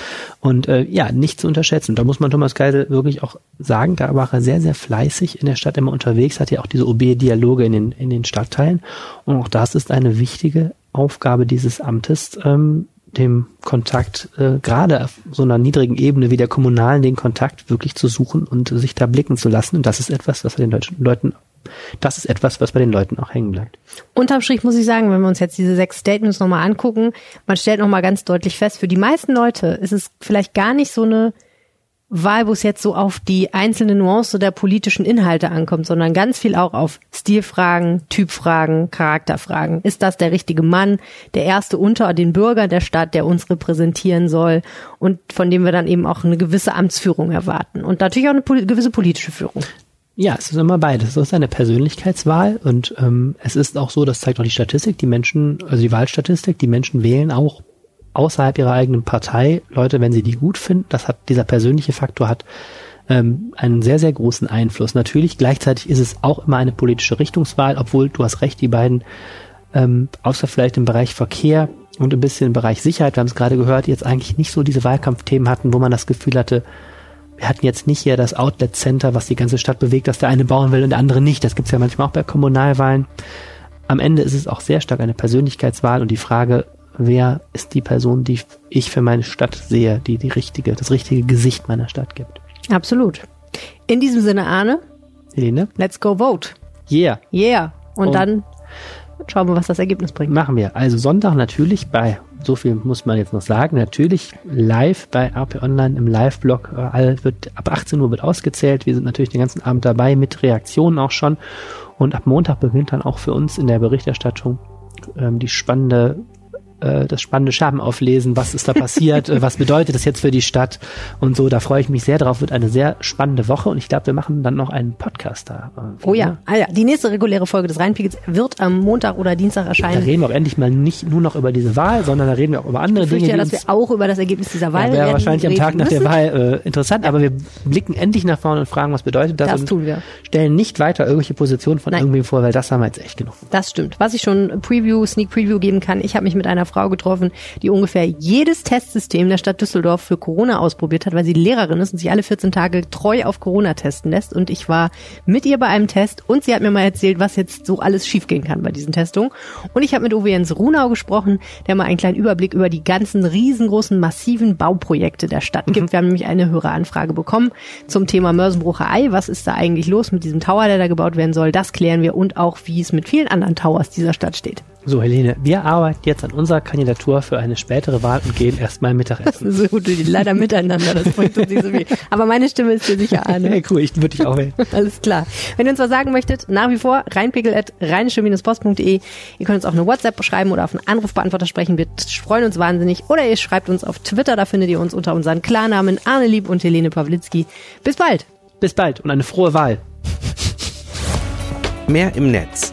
und äh, ja, nicht zu unterschätzen. Da muss man Thomas Geisel wirklich auch sagen, da war er sehr, sehr fleißig in der Stadt immer unterwegs, hat ja auch diese OB-Dialoge in den, in den Stadtteilen und auch das ist eine wichtige Aufgabe dieses Amtes, ähm, dem Kontakt, äh, gerade auf so einer niedrigen Ebene wie der kommunalen, den Kontakt wirklich zu suchen und sich da blicken zu lassen. Und das ist etwas, was bei den deutschen Leuten, das ist etwas, was bei den Leuten auch hängen bleibt. Unterm Strich muss ich sagen, wenn wir uns jetzt diese sechs Statements nochmal angucken, man stellt nochmal ganz deutlich fest, für die meisten Leute ist es vielleicht gar nicht so eine Wahl, wo es jetzt so auf die einzelne Nuance der politischen Inhalte ankommt, sondern ganz viel auch auf Stilfragen, Typfragen, Charakterfragen. Ist das der richtige Mann, der erste unter den Bürger der Stadt, der uns repräsentieren soll und von dem wir dann eben auch eine gewisse Amtsführung erwarten und natürlich auch eine gewisse politische Führung. Ja, es ist immer beides. Es ist eine Persönlichkeitswahl und ähm, es ist auch so, das zeigt auch die Statistik, die Menschen, also die Wahlstatistik, die Menschen wählen auch außerhalb ihrer eigenen Partei Leute, wenn sie die gut finden. Das hat dieser persönliche Faktor hat ähm, einen sehr, sehr großen Einfluss. Natürlich, gleichzeitig ist es auch immer eine politische Richtungswahl, obwohl du hast recht, die beiden, ähm, außer vielleicht im Bereich Verkehr und ein bisschen im Bereich Sicherheit, wir haben es gerade gehört, jetzt eigentlich nicht so diese Wahlkampfthemen hatten, wo man das Gefühl hatte, wir hatten jetzt nicht hier das Outlet Center, was die ganze Stadt bewegt, dass der eine bauen will und der andere nicht. Das gibt's ja manchmal auch bei Kommunalwahlen. Am Ende ist es auch sehr stark eine Persönlichkeitswahl und die Frage, wer ist die Person, die ich für meine Stadt sehe, die die richtige, das richtige Gesicht meiner Stadt gibt. Absolut. In diesem Sinne, Arne. Helene. Let's go vote. Yeah. Yeah. Und, und dann schauen wir, was das Ergebnis bringt. Machen wir. Also Sonntag natürlich bei, so viel muss man jetzt noch sagen, natürlich live bei RP Online im Live-Blog. Äh, ab 18 Uhr wird ausgezählt. Wir sind natürlich den ganzen Abend dabei mit Reaktionen auch schon. Und ab Montag beginnt dann auch für uns in der Berichterstattung ähm, die spannende äh, das spannende Scherben auflesen, was ist da passiert, äh, was bedeutet das jetzt für die Stadt und so. Da freue ich mich sehr drauf. Wird eine sehr spannende Woche und ich glaube, wir machen dann noch einen Podcast da. Äh, oh ja, ah ja, die nächste reguläre Folge des Rheinpegels wird am Montag oder Dienstag erscheinen. Da reden wir auch endlich mal nicht nur noch über diese Wahl, sondern da reden wir auch über andere ich Dinge. Ja, dass wir auch über das Ergebnis dieser Wahl ja, wäre wahrscheinlich am Tag nach der Wahl äh, interessant, ja. aber wir blicken endlich nach vorne und fragen, was bedeutet das? Das tun wir. Stellen nicht weiter irgendwelche Positionen von Nein. irgendwem vor, weil das haben wir jetzt echt genug. Das stimmt. Was ich schon Preview, Sneak Preview geben kann, ich habe mich mit einer Frau getroffen, die ungefähr jedes Testsystem der Stadt Düsseldorf für Corona ausprobiert hat, weil sie Lehrerin ist und sich alle 14 Tage treu auf Corona testen lässt. Und ich war mit ihr bei einem Test und sie hat mir mal erzählt, was jetzt so alles schiefgehen kann bei diesen Testungen. Und ich habe mit Uwe Jens Runau gesprochen, der mal einen kleinen Überblick über die ganzen riesengroßen, massiven Bauprojekte der Stadt gibt. Mhm. Wir haben nämlich eine Höreranfrage bekommen zum Thema Mörsenbrucher Ei. Was ist da eigentlich los mit diesem Tower, der da gebaut werden soll? Das klären wir und auch, wie es mit vielen anderen Towers dieser Stadt steht. So, Helene, wir arbeiten jetzt an unserer Kandidatur für eine spätere Wahl und gehen erstmal Mittagessen. so gut, leider miteinander, das bringt uns nicht so viel. Aber meine Stimme ist dir sicher an. Hey, cool, ich würde dich auch wählen. Alles klar. Wenn ihr uns was sagen möchtet, nach wie vor reinpegel.rheinische-post.de. Ihr könnt uns auch eine WhatsApp schreiben oder auf einen Anrufbeantworter sprechen. Wir freuen uns wahnsinnig. Oder ihr schreibt uns auf Twitter, da findet ihr uns unter unseren Klarnamen Arne Lieb und Helene Pawlitzki. Bis bald. Bis bald und eine frohe Wahl. Mehr im Netz